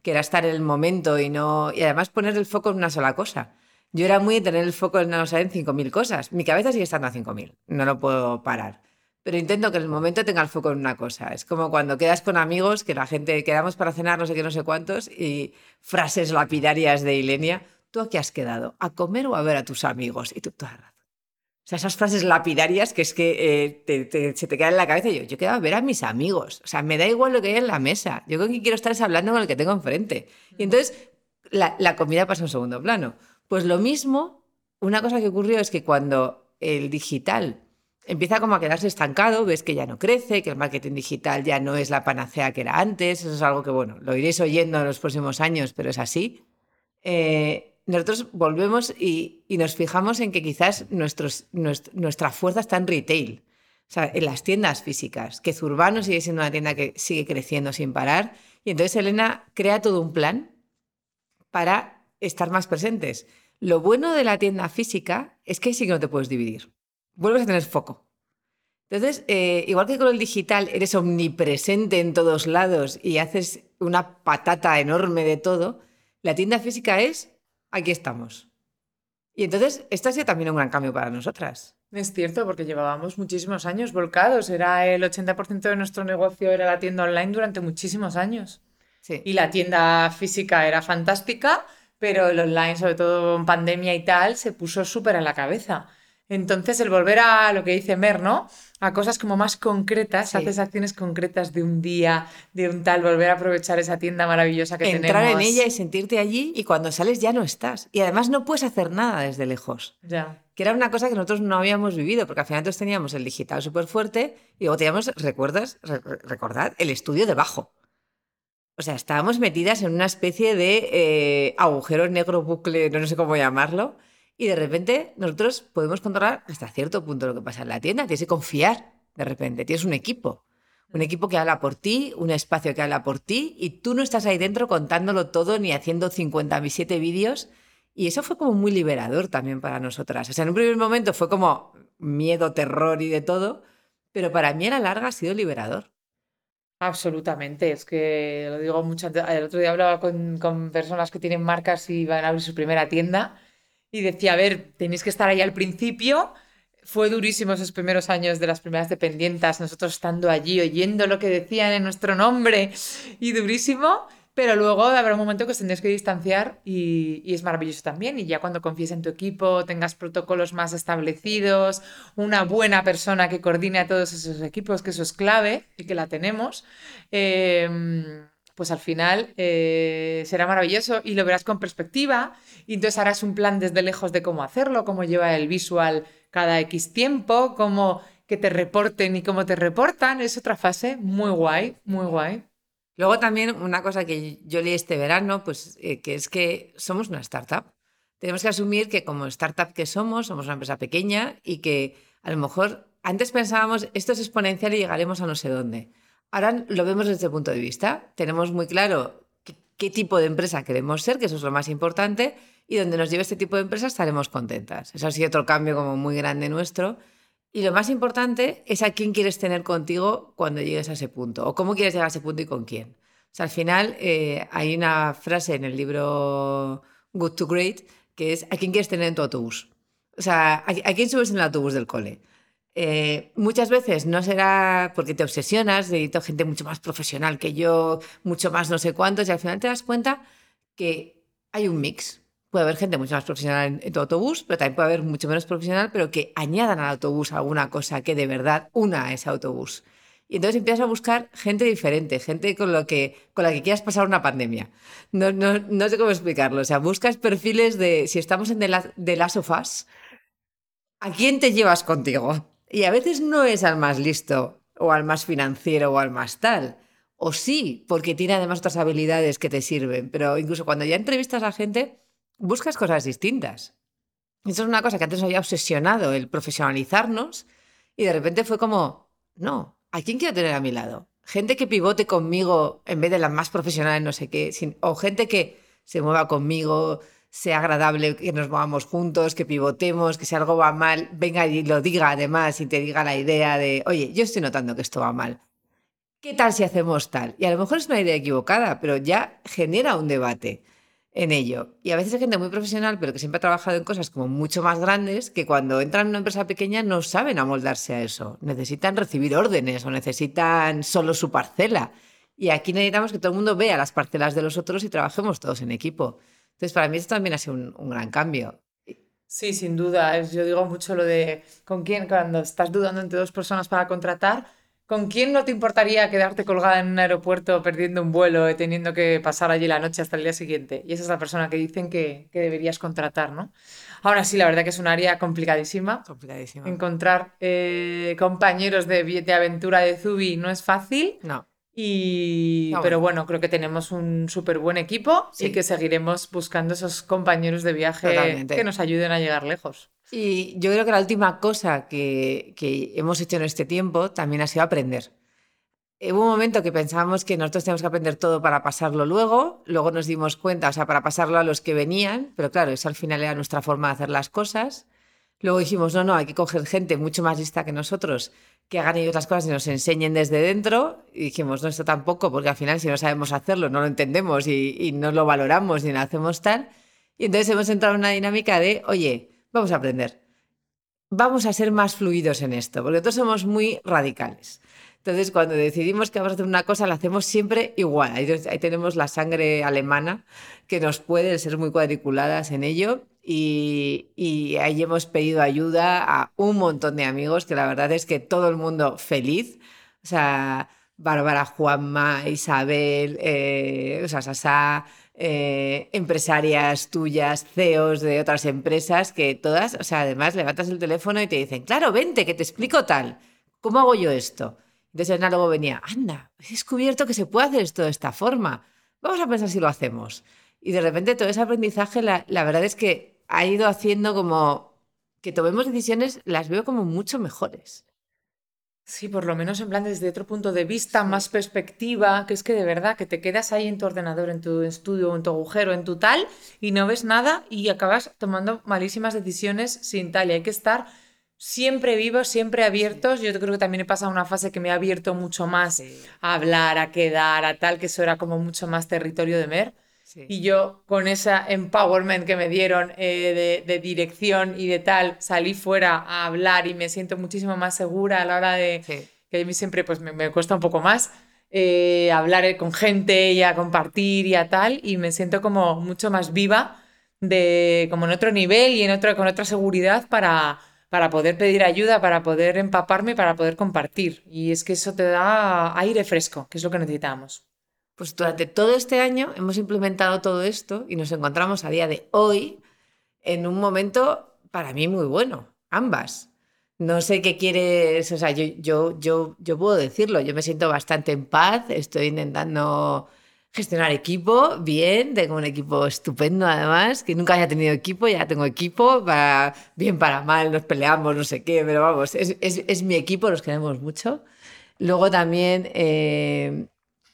que era estar en el momento y no y además poner el foco en una sola cosa. Yo era muy de tener el foco en, no sé, en 5.000 cosas. Mi cabeza sigue estando a 5.000, no lo puedo parar. Pero intento que en el momento tenga el foco en una cosa. Es como cuando quedas con amigos, que la gente, quedamos para cenar no sé qué, no sé cuántos, y frases lapidarias de Ilenia. ¿Tú a qué has quedado? ¿A comer o a ver a tus amigos? Y tú, toda la razón. O sea, esas frases lapidarias que es que eh, te- te- se te quedan en la cabeza. Yo, yo quiero ver a mis amigos. O sea, me da igual lo que hay en la mesa. Yo con quien quiero estar es hablando con el que tengo enfrente. Y entonces la, la comida pasa a un segundo plano. Pues lo mismo, una cosa que ocurrió es que cuando el digital empieza como a quedarse estancado, ves que ya no crece, que el marketing digital ya no es la panacea que era antes, eso es algo que, bueno, lo iréis oyendo en los próximos años, pero es así. Eh, nosotros volvemos y, nos fijamos en que quizás nuestros, nuest- nuestra fuerza está en retail, o sea, en las tiendas físicas, que Zurbano sigue siendo una tienda que sigue creciendo sin parar. Y entonces Elena crea todo un plan para estar más presentes. Lo bueno de la tienda física es que sí que no te puedes dividir. Vuelves a tener foco. Entonces, eh, igual que con el digital eres omnipresente en todos lados y haces una patata enorme de todo, la tienda física es, aquí estamos. Y entonces, esto ha sido también un gran cambio para nosotras. Es cierto, porque llevábamos muchísimos años volcados. Era el 80% de nuestro negocio era la tienda online durante muchísimos años. Sí. Y la tienda física era fantástica, pero el online, sobre todo en pandemia y tal, se puso súper a la cabeza. Entonces, el volver a lo que dice Mer, ¿no? A cosas como más concretas, Sí. haces acciones concretas de un día, de un tal, volver a aprovechar esa tienda maravillosa que Entrar en tenemos. ella y sentirte allí y cuando sales ya no estás. Y además no puedes hacer nada desde lejos. Ya. que era una cosa que nosotros no habíamos vivido, porque al final nosotros teníamos el digital súper fuerte y luego teníamos, ¿recuerdas? Re- re- recordad, el estudio debajo. O sea, estábamos metidas en una especie de eh, agujero negro bucle, no sé cómo llamarlo, y de repente nosotros podemos controlar hasta cierto punto lo que pasa en la tienda. Tienes que confiar, de repente, tienes un equipo. Un equipo que habla por ti, un espacio que habla por ti, y tú no estás ahí dentro contándolo todo ni haciendo 57 vídeos. Y eso fue como muy liberador también para nosotras. O sea, en un primer momento fue como miedo, terror y de todo, pero para mí a la larga ha sido liberador. Absolutamente, es que lo digo mucho. El otro día hablaba con, con personas que tienen marcas y van a abrir su primera tienda y decía, a ver, tenéis que estar ahí al principio. Fue durísimo esos primeros años de las primeras dependientas, nosotros estando allí, oyendo lo que decían en nuestro nombre y durísimo, pero luego habrá un momento que os tendréis que distanciar y, es maravilloso también. Y ya cuando confíes en tu equipo, tengas protocolos más establecidos, una buena persona que coordine a todos esos equipos, que eso es clave y que la tenemos, eh, pues al final eh, será maravilloso y lo verás con perspectiva y entonces harás un plan desde lejos de cómo hacerlo, cómo lleva el visual cada X tiempo, cómo que te reporten y cómo te reportan. Es otra fase muy guay, muy guay. Luego también una cosa que yo leí este verano, pues eh, que es que somos una startup. Tenemos que asumir que como startup que somos, somos una empresa pequeña y que a lo mejor antes pensábamos esto es exponencial y llegaremos a no sé dónde. Ahora lo vemos desde el punto de vista. Tenemos muy claro qué, qué tipo de empresa queremos ser, que eso es lo más importante, y donde nos lleve este tipo de empresa estaremos contentas. Eso ha sido otro cambio como muy grande nuestro. Y lo más importante es a quién quieres tener contigo cuando llegues a ese punto, o cómo quieres llegar a ese punto y con quién. O sea, al final eh, hay una frase en el libro Good to Great que es ¿a quién quieres tener en tu autobús? O sea, ¿a, a quién subes en el autobús del cole? Eh, muchas veces no será porque te obsesionas, necesito gente mucho más profesional que yo, mucho más no sé cuántos, y al final te das cuenta que hay un mix. Puede haber gente mucho más profesional en, en tu autobús, pero también puede haber mucho menos profesional, pero que añadan al autobús alguna cosa que de verdad una a ese autobús. Y entonces empiezas a buscar gente diferente, gente con, lo que, con la que quieras pasar una pandemia. No, no, no sé cómo explicarlo. O sea, buscas perfiles de, si estamos en The La- The Last of Us, ¿a quién te llevas contigo? Y a veces no es al más listo, o al más financiero, o al más tal. O sí, porque tiene además otras habilidades que te sirven. Pero incluso cuando ya entrevistas a gente, buscas cosas distintas. Eso es una cosa que antes había obsesionado, el profesionalizarnos, y de repente fue como, no, ¿a quién quiero tener a mi lado? Gente que pivote conmigo en vez de las más profesionales, no sé qué, sin- o gente que se mueva conmigo, sea agradable, que nos movamos juntos, que pivotemos, que si algo va mal, venga y lo diga además y te diga la idea de, oye, yo estoy notando que esto va mal. ¿Qué tal si hacemos tal? Y a lo mejor es una idea equivocada, pero ya genera un debate en ello. Y a veces hay gente muy profesional, pero que siempre ha trabajado en cosas como mucho más grandes, que cuando entran en una empresa pequeña no saben amoldarse a eso. Necesitan recibir órdenes o necesitan solo su parcela. Y aquí necesitamos que todo el mundo vea las parcelas de los otros y trabajemos todos en equipo. Entonces, para mí esto también ha sido un, un gran cambio. Sí, sin duda. Yo digo mucho lo de con quién, cuando estás dudando entre dos personas para contratar, ¿con quién no te importaría quedarte colgada en un aeropuerto perdiendo un vuelo y teniendo que pasar allí la noche hasta el día siguiente? Y esa es la persona que dicen que, que deberías contratar, ¿no? Ahora sí, la verdad que es un área complicadísima. Complicadísimo. Encontrar eh, compañeros de, de aventura de Zubi no es fácil. No. Y, No, pero bueno. bueno, creo que tenemos un súper buen equipo y Sí. que seguiremos buscando esos compañeros de viaje Totalmente. que nos ayuden a llegar lejos. Y yo creo que la última cosa que, que hemos hecho en este tiempo también ha sido aprender. Hubo un momento que pensábamos que nosotros teníamos que aprender todo para pasarlo luego, luego nos dimos cuenta, o sea, para pasarlo a los que venían, pero claro, eso al final era nuestra forma de hacer las cosas. Luego dijimos, no, no, hay que coger gente mucho más lista que nosotros, que hagan ellos las cosas y nos enseñen desde dentro. Y dijimos, no, esto tampoco, porque al final si no sabemos hacerlo, no lo entendemos y, no lo valoramos ni lo hacemos tal. Y entonces hemos entrado en una dinámica de, oye, vamos a aprender vamos a ser más fluidos en esto, porque nosotros somos muy radicales. Entonces, cuando decidimos que vamos a hacer una cosa, la hacemos siempre igual. Ahí, ahí tenemos la sangre alemana que nos puede ser muy cuadriculadas en ello. Y, ahí hemos pedido ayuda a un montón de amigos, que la verdad es que todo el mundo feliz. O sea, Bárbara, Juanma, Isabel, eh, o sea, Sasá, eh, empresarias tuyas, CEOs de otras empresas, que todas, o sea, además levantas el teléfono y te dicen, claro, vente, que te explico tal. ¿Cómo hago yo esto? Entonces Ana luego venía, anda, he descubierto que se puede hacer esto de esta forma. Vamos a pensar si lo hacemos. Y de repente todo ese aprendizaje, la, la verdad es que ha ido haciendo como que tomemos decisiones, las veo como mucho mejores. Sí, por lo menos en plan desde otro punto de vista, más perspectiva, que es que de verdad que te quedas ahí en tu ordenador, en tu estudio, en tu agujero, en tu tal, y no ves nada y acabas tomando malísimas decisiones sin tal. Y hay que estar siempre vivos, siempre abiertos. Yo creo que también he pasado una fase que me ha abierto mucho más a hablar, a quedar, a tal, que eso era como mucho más territorio de mer. Sí. Y yo con esa empowerment que me dieron eh, de, de dirección y de tal, salí fuera a hablar y me siento muchísimo más segura a la hora de, Sí. que a mí siempre pues me, me cuesta un poco más eh, hablar con gente y a compartir y a tal, y me siento como mucho más viva, de, como en otro nivel y en otro, con otra seguridad para, para poder pedir ayuda, para poder empaparme, para poder compartir. Y es que eso te da aire fresco, que es lo que necesitamos. Pues durante todo este año hemos implementado todo esto y nos encontramos a día de hoy en un momento para mí muy bueno, ambas. No sé qué quieres, o sea, yo, yo, yo, yo puedo decirlo, yo me siento bastante en paz, estoy intentando gestionar equipo bien, tengo un equipo estupendo además, que nunca haya tenido equipo, ya tengo equipo, para, bien para mal, nos peleamos, no sé qué, pero vamos, es, es, es mi equipo, los queremos mucho. Luego también... Eh,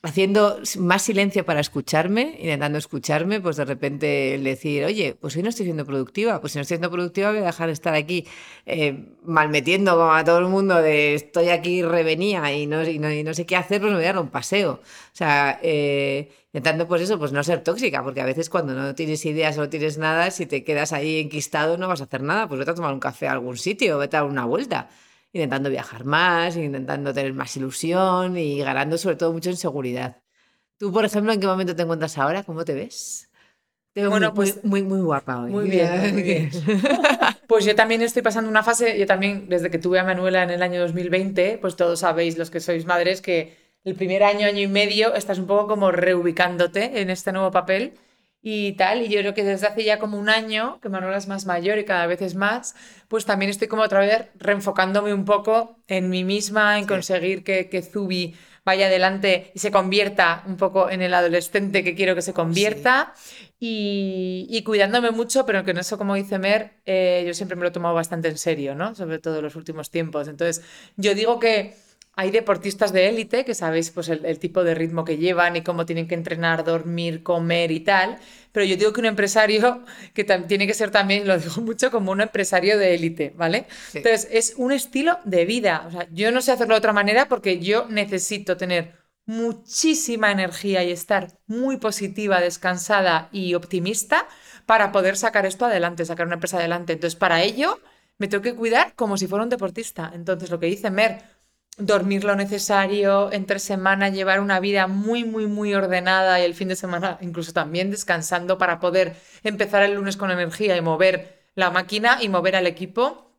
haciendo más silencio para escucharme, intentando escucharme, pues de repente decir, oye, pues hoy no estoy siendo productiva, pues si no estoy siendo productiva voy a dejar de estar aquí eh, malmetiendo como a todo el mundo de estoy aquí revenía y no, y no, sé qué hacer, pues me voy a dar un paseo. O sea, eh, intentando pues eso, pues no ser tóxica, porque a veces cuando no tienes ideas o no tienes nada, si te quedas ahí enquistado no vas a hacer nada, pues vete a tomar un café a algún sitio, vete a dar una vuelta intentando viajar más, intentando tener más ilusión y ganando sobre todo mucho en seguridad. Tú, por ejemplo, ¿en qué momento te encuentras ahora? ¿Cómo te ves? Te veo bueno, muy, pues, muy, muy, guapa hoy. Muy bien, muy bien. pues yo también estoy pasando una fase, yo también, desde que tuve a Manuela en el año 2020, pues todos sabéis, los que sois madres, que el primer año, año y medio, estás un poco como reubicándote en este nuevo papel y tal. Y yo creo que desde hace ya como un año, que Manuela es más mayor y cada vez es más, pues también estoy como otra vez reenfocándome un poco en mí misma, en conseguir que, que Zubi vaya adelante y se convierta un poco en el adolescente que quiero que se convierta. Y, y, cuidándome mucho, pero que en eso, como dice Mer, eh, yo siempre me lo he tomado bastante en serio, ¿no? Sobre todo en los últimos tiempos. Entonces, yo digo que hay deportistas de élite que sabéis pues el, tipo de ritmo que llevan y cómo tienen que entrenar, dormir, comer y tal. Pero yo digo que un empresario que tiene que ser también, lo digo mucho, como un empresario de élite, ¿vale? Entonces, es un estilo de vida. O sea, yo no sé hacerlo de otra manera porque yo necesito tener muchísima energía y estar muy positiva, descansada y optimista para poder sacar esto adelante, sacar una empresa adelante. Entonces, para ello, me tengo que cuidar como si fuera un deportista. Entonces, lo que dice Mer, dormir lo necesario, entre semana llevar una vida muy, muy, muy ordenada y el fin de semana incluso también descansando para poder empezar el lunes con energía y mover la máquina y mover al equipo,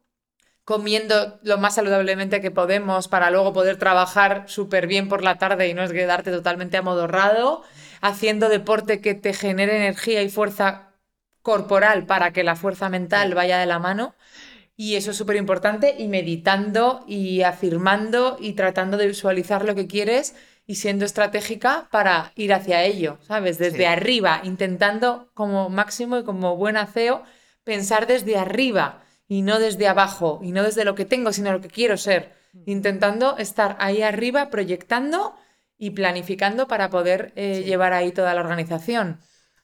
comiendo lo más saludablemente que podemos para luego poder trabajar súper bien por la tarde y no es quedarte totalmente amodorrado, haciendo deporte que te genere energía y fuerza corporal para que la fuerza mental vaya de la mano y eso es súper importante y meditando y afirmando y tratando de visualizar lo que quieres y siendo estratégica para ir hacia ello, ¿sabes? Desde arriba, intentando como máximo y como buen CEO pensar desde arriba y no desde abajo y no desde lo que tengo, sino lo que quiero ser. Intentando estar ahí arriba, proyectando y planificando para poder eh, llevar ahí toda la organización.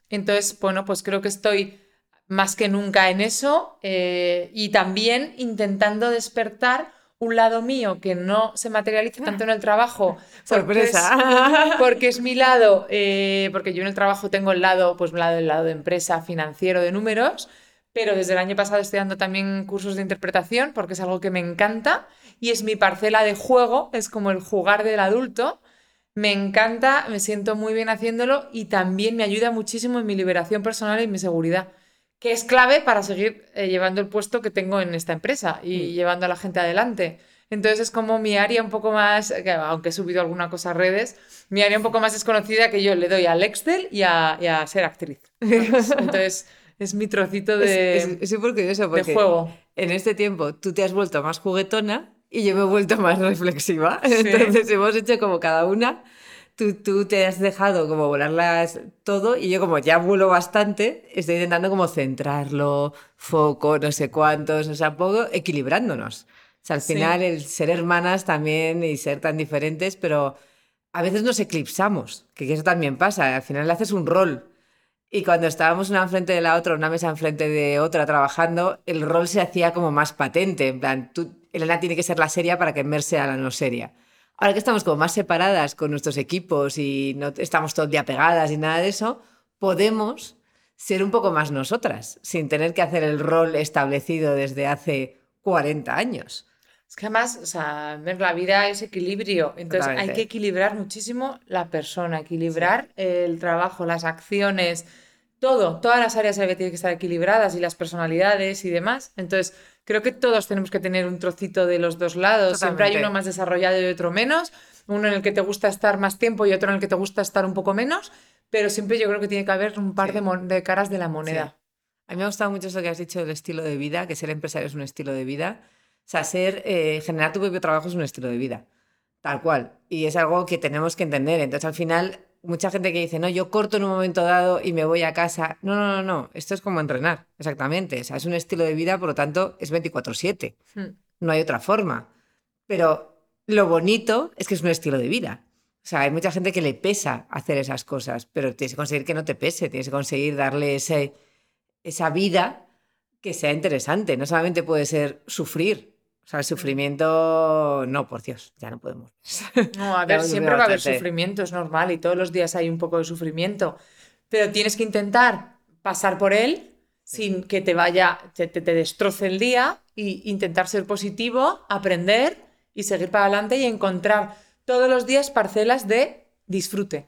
Entonces, bueno, pues creo que estoy más que nunca en eso eh, y también intentando despertar un lado mío que no se materializa tanto en el trabajo. Sorpresa. Porque es, mi lado, eh, porque yo en el trabajo tengo el lado, pues el lado, el lado de empresa, financiero, de números, pero desde el año pasado estoy dando también cursos de interpretación porque es algo que me encanta y es mi parcela de juego, es como el jugar del adulto. Me encanta, me siento muy bien haciéndolo y también me ayuda muchísimo en mi liberación personal y mi seguridad que es clave para seguir eh, llevando el puesto que tengo en esta empresa y mm. llevando a la gente adelante. Entonces es como mi área un poco más, aunque he subido alguna cosa a redes, mi área un poco más desconocida que yo le doy al Excel y a, ser actriz. Entonces es mi trocito de, es, es, porque juego. En este tiempo tú te has vuelto más juguetona y yo me he vuelto más reflexiva. Entonces hemos hecho como cada una tú, te has dejado como volarlas todo y yo como ya vuelo bastante, estoy intentando como centrarlo, foco, no sé cuántos, o sea, poco equilibrándonos. O sea, al final el ser hermanas también y ser tan diferentes, pero a veces nos eclipsamos, que eso también pasa, al final le haces un rol. Y cuando estábamos una enfrente de la otra, una mesa enfrente de otra trabajando, el rol se hacía como más patente. En plan, tú, Elena tiene que ser la seria para que Mer sea la no seria. Ahora que estamos como más separadas con nuestros equipos y no estamos todo el día pegadas y nada de eso, podemos ser un poco más nosotras, sin tener que hacer el rol establecido desde hace 40 años. Es que además, o sea, la vida es equilibrio. Entonces hay que equilibrar muchísimo la persona, equilibrar el trabajo, las acciones, todo, todas las áreas tienen que estar equilibradas y las personalidades y demás. Entonces, creo que todos tenemos que tener un trocito de los dos lados. Siempre hay uno más desarrollado y otro menos, uno en el que te gusta estar más tiempo y otro en el que te gusta estar un poco menos, pero siempre yo creo que tiene que haber un par de, caras de la moneda. A mí me ha gustado mucho eso que has dicho del estilo de vida, que ser empresario es un estilo de vida. O sea, ser, eh, generar tu propio trabajo es un estilo de vida, tal cual. Y es algo que tenemos que entender. Entonces, al final, mucha gente que dice, no, yo corto en un momento dado y me voy a casa. No, no, no, no. Esto es como entrenar, exactamente. O sea, es un estilo de vida, por lo tanto, es 24-7. Hmm. No hay otra forma. Pero lo bonito es que es un estilo de vida. O O sea, hay mucha gente que le pesa hacer esas cosas, pero tienes que conseguir que no te pese, tienes que conseguir darle ese, esa vida que sea interesante. No solamente puede ser sufrir. O sea, el sufrimiento, no, por Dios, ya no podemos. No, a ver, siempre va a haber sufrimiento, es normal, y todos los días hay un poco de sufrimiento, pero tienes que intentar pasar por él sin que te vaya, te, te destroce el día, e intentar ser positivo, aprender y seguir para adelante y encontrar todos los días parcelas de disfrute.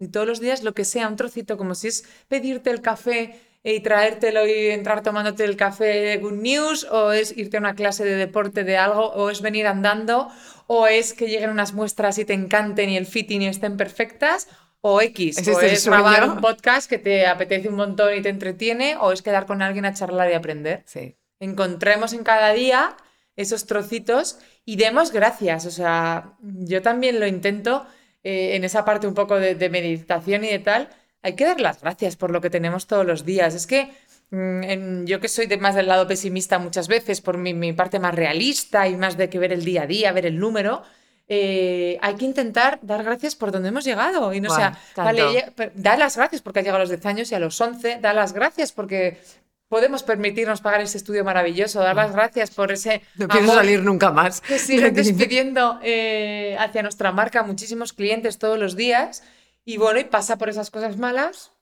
Y todos los días lo que sea, un trocito, como si es pedirte el café y traértelo y entrar tomándote el café de Good News, o es irte a una clase de deporte de algo, o es venir andando, o es que lleguen unas muestras y te encanten y el fitting y estén perfectas, o X, o es grabar un podcast que te apetece un montón y te entretiene, o es quedar con alguien a charlar y aprender. Sí. Encontremos en cada día esos trocitos y demos gracias. O sea, yo también lo intento eh, en esa parte un poco de, meditación y de tal. Hay que dar las gracias por lo que tenemos todos los días. Es que mm, yo que soy de más del lado pesimista muchas veces, por mi, parte más realista y más de que ver el día a día, ver el número, eh, hay que intentar dar gracias por donde hemos llegado. Y no sea, vale, da las gracias porque has llegado a los 10 años y a los 11, da las gracias porque podemos permitirnos pagar ese estudio maravilloso, dar las gracias por ese... No pienso salir nunca más. Que siguen despidiendo eh, hacia nuestra marca muchísimos clientes todos los días y bueno, y pasa por esas cosas malas,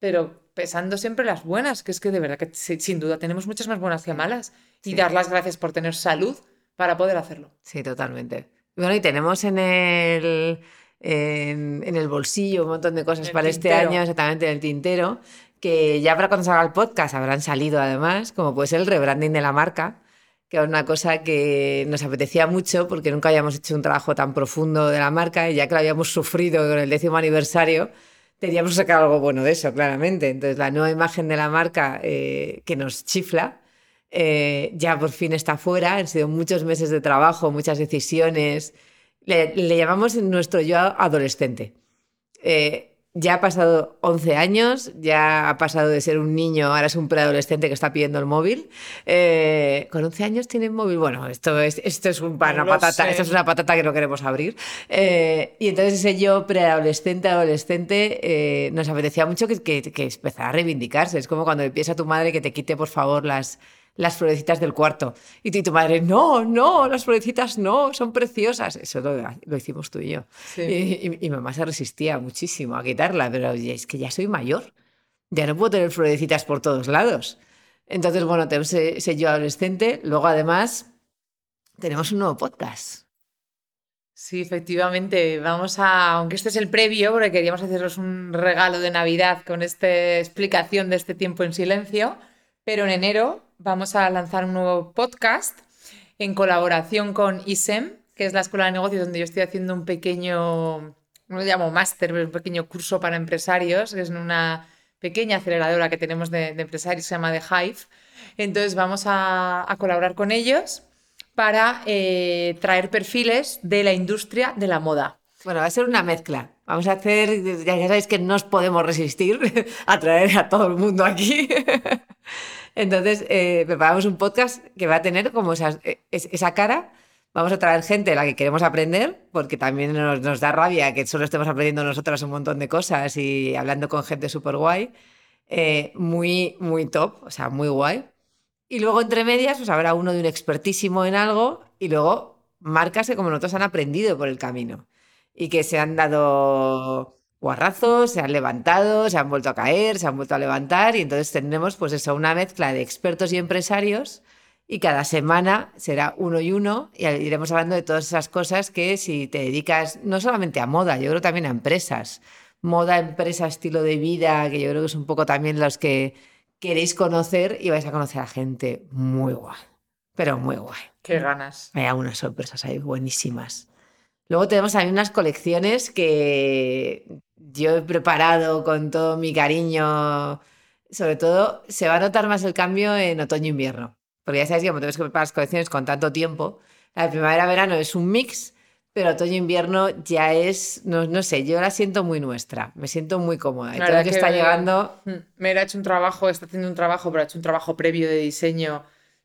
pero pesando siempre las buenas, que es que de verdad que sin duda tenemos muchas más buenas que malas y dar las gracias por tener salud para poder hacerlo. Sí, totalmente. Bueno, y tenemos en el... En, el bolsillo un montón de cosas para este año, exactamente en el tintero, que ya para cuando salga el podcast habrán salido además, como puede ser el rebranding de la marca, que es una cosa que nos apetecía mucho porque nunca habíamos hecho un trabajo tan profundo de la marca y ya que lo habíamos sufrido con el décimo aniversario, teníamos que sacar algo bueno de eso, claramente. Entonces, la nueva imagen de la marca eh, que nos chifla eh, ya por fin está fuera. Han sido muchos meses de trabajo, muchas decisiones. Le, llamamos nuestro yo adolescente. Eh, ya ha pasado 11 años, ya ha pasado de ser un niño, ahora es un preadolescente que está pidiendo el móvil. Eh, con 11 años tiene móvil. Bueno, esto es, esto es una patata, esto es una patata que no queremos abrir. Eh, y entonces ese yo preadolescente, adolescente, eh, nos apetecía mucho que, que, que empezara a reivindicarse. Es como cuando le pides a tu madre que te quite, por favor, las las florecitas del cuarto. Y tu, madre, no, no, las florecitas no, son preciosas. Eso lo, hicimos tú y yo. Y, y, mamá se resistía muchísimo a quitarla, pero es que ya soy mayor. Ya no puedo tener florecitas por todos lados. Entonces, bueno, tenemos ese, yo adolescente. Luego, además, tenemos un nuevo podcast. Sí, efectivamente. Vamos a, aunque este es el previo, porque queríamos haceros un regalo de Navidad con esta explicación de este tiempo en silencio, pero en enero vamos a lanzar un nuevo podcast en colaboración con ISEM, que es la Escuela de Negocios donde yo estoy haciendo un pequeño, no lo llamo máster, un pequeño curso para empresarios, que es una pequeña aceleradora que tenemos de, empresarios, se llama The Hive. Entonces vamos a, colaborar con ellos para eh, traer perfiles de la industria de la moda. Bueno, va a ser una mezcla. Vamos a hacer, ya sabéis que no os podemos resistir a traer a todo el mundo aquí. Entonces, eh, preparamos un podcast que va a tener como eh, esa, cara. Vamos a traer gente a la que queremos aprender, porque también nos, da rabia que solo estemos aprendiendo nosotras un montón de cosas y hablando con gente súper guay. Eh, muy, muy top, o sea, muy guay. Y luego, entre medias, pues habrá uno de un expertísimo en algo y luego marcas como nosotros han aprendido por el camino y que se han dado guarrazos, se han levantado, se han vuelto a caer, se han vuelto a levantar y entonces tendremos pues eso, una mezcla de expertos y empresarios y cada semana será uno y uno y iremos hablando de todas esas cosas que si te dedicas no solamente a moda, yo creo también a empresas, moda, empresa, estilo de vida, que yo creo que es un poco también los que queréis conocer y vais a conocer a gente muy guay, pero muy guay. Qué ganas. Hay algunas sorpresas ahí buenísimas. Luego tenemos también unas colecciones que yo he preparado con todo mi cariño. Sobre todo, se va a notar más el cambio en otoño-invierno. Porque ya sabéis que como tenemos que preparar las colecciones con tanto tiempo, la primavera-verano es un mix, pero otoño-invierno ya es, no, no, sé, yo la siento muy nuestra, me siento muy cómoda. Y todo que, está llegando... Mm, me ha hecho un trabajo, está haciendo un trabajo, pero ha hecho un trabajo previo de diseño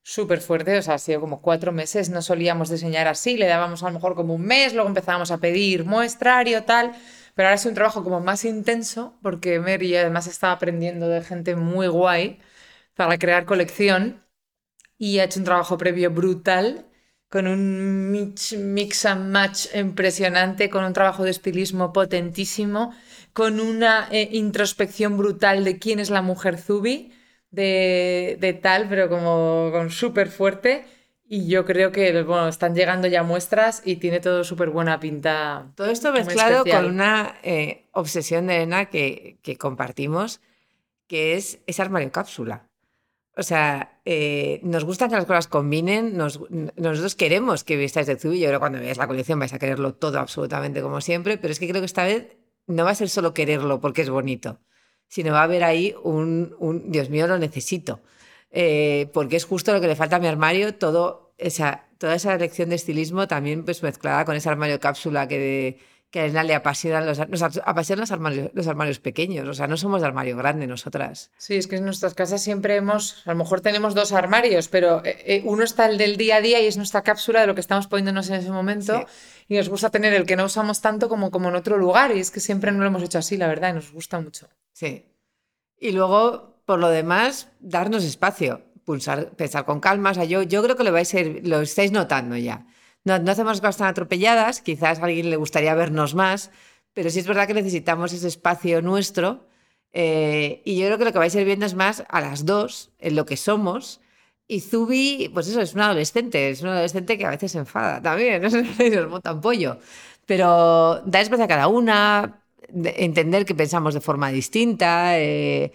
súper fuerte, o sea, ha sido como cuatro meses, no solíamos diseñar así, le dábamos a lo mejor como un mes, luego empezábamos a pedir muestrario, tal, pero ahora es un trabajo como más intenso, porque Mary además estaba aprendiendo de gente muy guay para crear colección y ha hecho un trabajo previo brutal con un mix, and match impresionante, con un trabajo de estilismo potentísimo, con una eh, introspección brutal de quién es la mujer Zubi de, tal, pero como con súper fuerte. Y yo creo que bueno, están llegando ya muestras y tiene todo súper buena pinta. Todo esto mezclado con una eh, obsesión de Elena que, que, compartimos, que es ese armario cápsula. O sea, eh, nos gustan que las cosas combinen, nos, nosotros queremos que vistáis de Zubi, yo creo que cuando veáis la colección vais a quererlo todo absolutamente como siempre, pero es que creo que esta vez no va a ser solo quererlo porque es bonito, sino va a haber ahí un, un Dios mío, lo necesito. Eh, porque es justo lo que le falta a mi armario, todo esa, toda esa lección de estilismo también pues mezclada con ese armario cápsula que, que a Elena le apasionan los, nos apasionan los armarios, los armarios pequeños, o sea, no somos de armario grande nosotras. Sí, es que en nuestras casas siempre hemos, a lo mejor tenemos dos armarios, pero eh, eh, uno está el del día a día y es nuestra cápsula de lo que estamos poniéndonos en ese momento. Y nos gusta tener el que no usamos tanto como, como en otro lugar. Y es que siempre no lo hemos hecho así, la verdad, y nos gusta mucho. Sí. Y luego, por lo demás, darnos espacio, pulsar, pensar con calma. O sea, yo, yo creo que lo, vais a ir, lo estáis notando ya. No, no hacemos cosas tan atropelladas, quizás a alguien le gustaría vernos más, pero sí es verdad que necesitamos ese espacio nuestro. Eh, y yo creo que lo que vais a ir viendo es más a las dos, en lo que somos. Y Zubi, pues eso, es un adolescente, es un adolescente que a veces se enfada también, ¿no? nos monta un pollo. Pero da espacio a cada una, entender que pensamos de forma distinta, eh,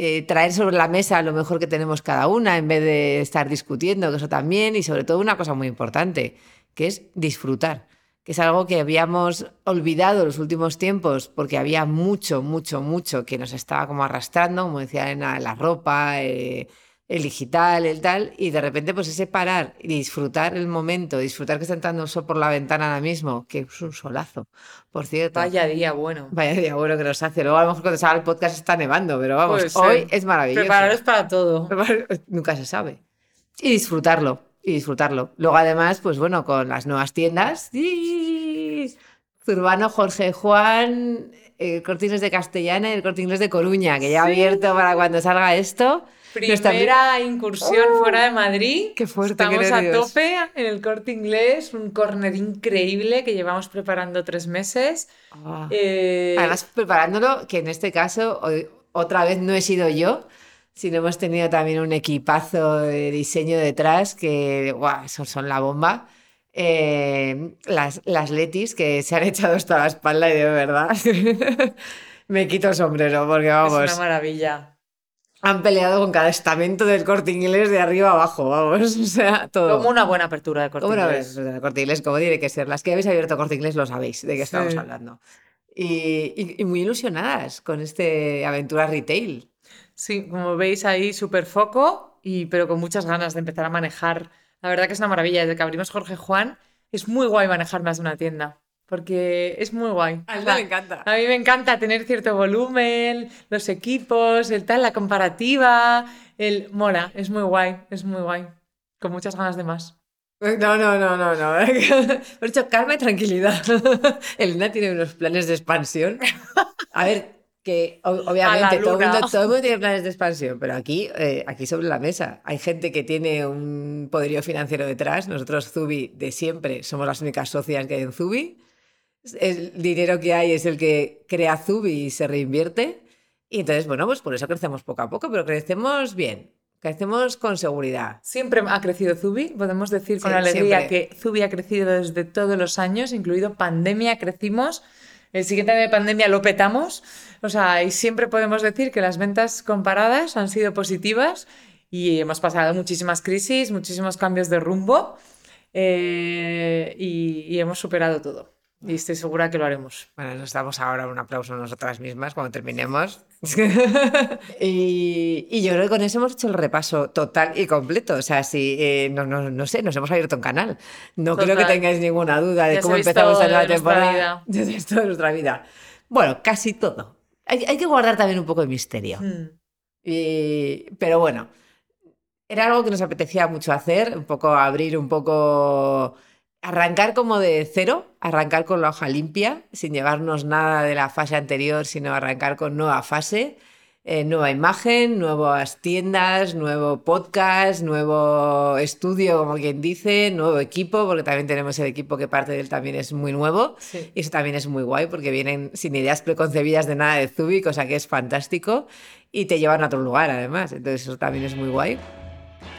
eh, traer sobre la mesa lo mejor que tenemos cada una en vez de estar discutiendo, que eso también, y sobre todo una cosa muy importante, que es disfrutar, que es algo que habíamos olvidado los últimos tiempos porque había mucho, mucho, mucho que nos estaba como arrastrando, como decía Elena, la ropa. Eh, el digital, el tal, y de repente pues ese parar y disfrutar el momento, disfrutar que está entrando el sol por la ventana ahora mismo, que es un solazo, por cierto. Vaya día bueno. Vaya día bueno que nos hace. Luego a lo mejor cuando salga el podcast está nevando, pero vamos, hoy es maravilloso. Prepararos para todo. Nunca se sabe. Y disfrutarlo, y disfrutarlo. Luego además, pues bueno, con las nuevas tiendas, Zurbano, Jorge Juan, el Cortines de Castellana y el Cortines de Coruña, que ya ha abierto para cuando salga esto. Primera incursión ¡Oh! fuera de Madrid. Qué fuerte. Estamos a tope en el corte inglés, un corner increíble que llevamos preparando tres meses. Ah. Eh, Además, preparándolo, que en este caso otra vez no he sido yo, sino hemos tenido también un equipazo de diseño detrás que, guau, son la bomba. Eh, las, las letis que se han echado hasta la espalda y de verdad me quito el sombrero porque vamos. Es una maravilla han peleado con cada estamento del corte inglés de arriba abajo, vamos, o sea, todo. Como una buena apertura de corte como inglés. Una de corte inglés, como tiene que ser. Las que habéis abierto corte inglés lo sabéis de qué estamos hablando. Y, y, muy ilusionadas con este aventura retail. Sí, como veis ahí, súper foco, y, pero con muchas ganas de empezar a manejar. La verdad que es una maravilla. Desde que abrimos Jorge Juan, es muy guay manejar más de una tienda porque es muy guay. A mí me encanta. A mí me encanta tener cierto volumen, los equipos, el tal, la comparativa, el mola, es muy guay, es muy guay. Con muchas ganas de más. No, no, no, no, no. Por hecho, calma y tranquilidad. Elena tiene unos planes de expansión. A ver, que obviamente todo el, mundo, tiene planes de expansión, pero aquí, eh, aquí sobre la mesa hay gente que tiene un poderío financiero detrás. Nosotros, Zubi, de siempre, somos las únicas socias que hay en Zubi el dinero que hay es el que crea Zubi y se reinvierte. Y entonces, bueno, pues por eso crecemos poco a poco, pero crecemos bien, crecemos con seguridad. Siempre ha crecido Zubi, podemos decir con alegría que Zubi ha crecido desde todos los años, incluido pandemia, crecimos. El siguiente año de pandemia lo petamos. O sea, y siempre podemos decir que las ventas comparadas han sido positivas y hemos pasado muchísimas crisis, muchísimos cambios de rumbo eh, y hemos superado todo. Y estoy segura que lo haremos. Bueno, nos damos ahora un aplauso a nosotras mismas cuando terminemos. y, yo creo que con eso hemos hecho el repaso total y completo. O sea, si eh, no, no, no, sé, nos hemos abierto un canal. No creo que tengáis ninguna duda de cómo empezamos la nueva temporada. Desde esto de nuestra vida. Bueno, casi todo. Hay, hay, que guardar también un poco de misterio. Hmm. Y, pero bueno, era algo que nos apetecía mucho hacer, un poco abrir, un poco arrancar como de cero, arrancar con la hoja limpia, sin llevarnos nada de la fase anterior, sino arrancar con nueva fase, eh, nueva imagen, nuevas tiendas, nuevo podcast, nuevo estudio, como quien dice, nuevo equipo, porque también tenemos el equipo que parte de él también es muy nuevo. Sí. Y eso también es muy guay, porque vienen sin ideas preconcebidas de nada de Zubi, cosa que es fantástico, y te llevan a otro lugar además, entonces eso también es muy guay.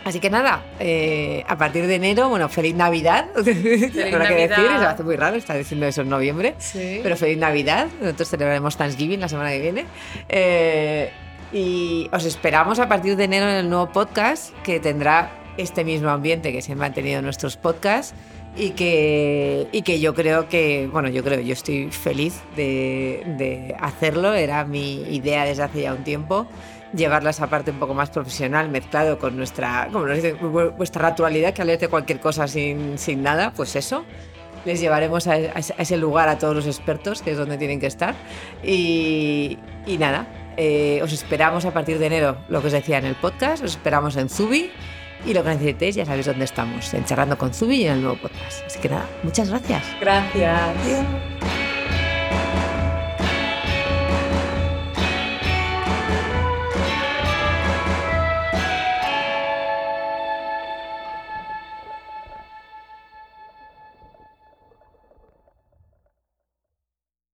Así que nada, eh, a partir de enero, bueno, feliz Navidad, habrá que Navidad. decir, se hace muy raro estar diciendo eso en noviembre, Sí. pero feliz Navidad, nosotros celebraremos Thanksgiving la semana que viene. Eh, y os esperamos a partir de enero en el nuevo podcast que tendrá este mismo ambiente que siempre han tenido nuestros podcasts y que, y que yo creo que, bueno, yo creo, yo estoy feliz de, de hacerlo, era mi idea desde hace ya un tiempo llevarla a esa parte un poco más profesional, mezclado con nuestra, como nos dice, vu- vuestra naturalidad, que habléis de cualquier cosa sin, sin nada, pues eso. Les llevaremos a, a ese lugar a todos los expertos, que es donde tienen que estar. Y, y nada, eh, os esperamos a partir de enero, lo que os decía en el podcast, os esperamos en Zubi. Y lo que necesitéis, ya sabéis dónde estamos, en Charlando con Zubi y en el nuevo podcast. Así que nada, muchas gracias. Gracias. Adiós.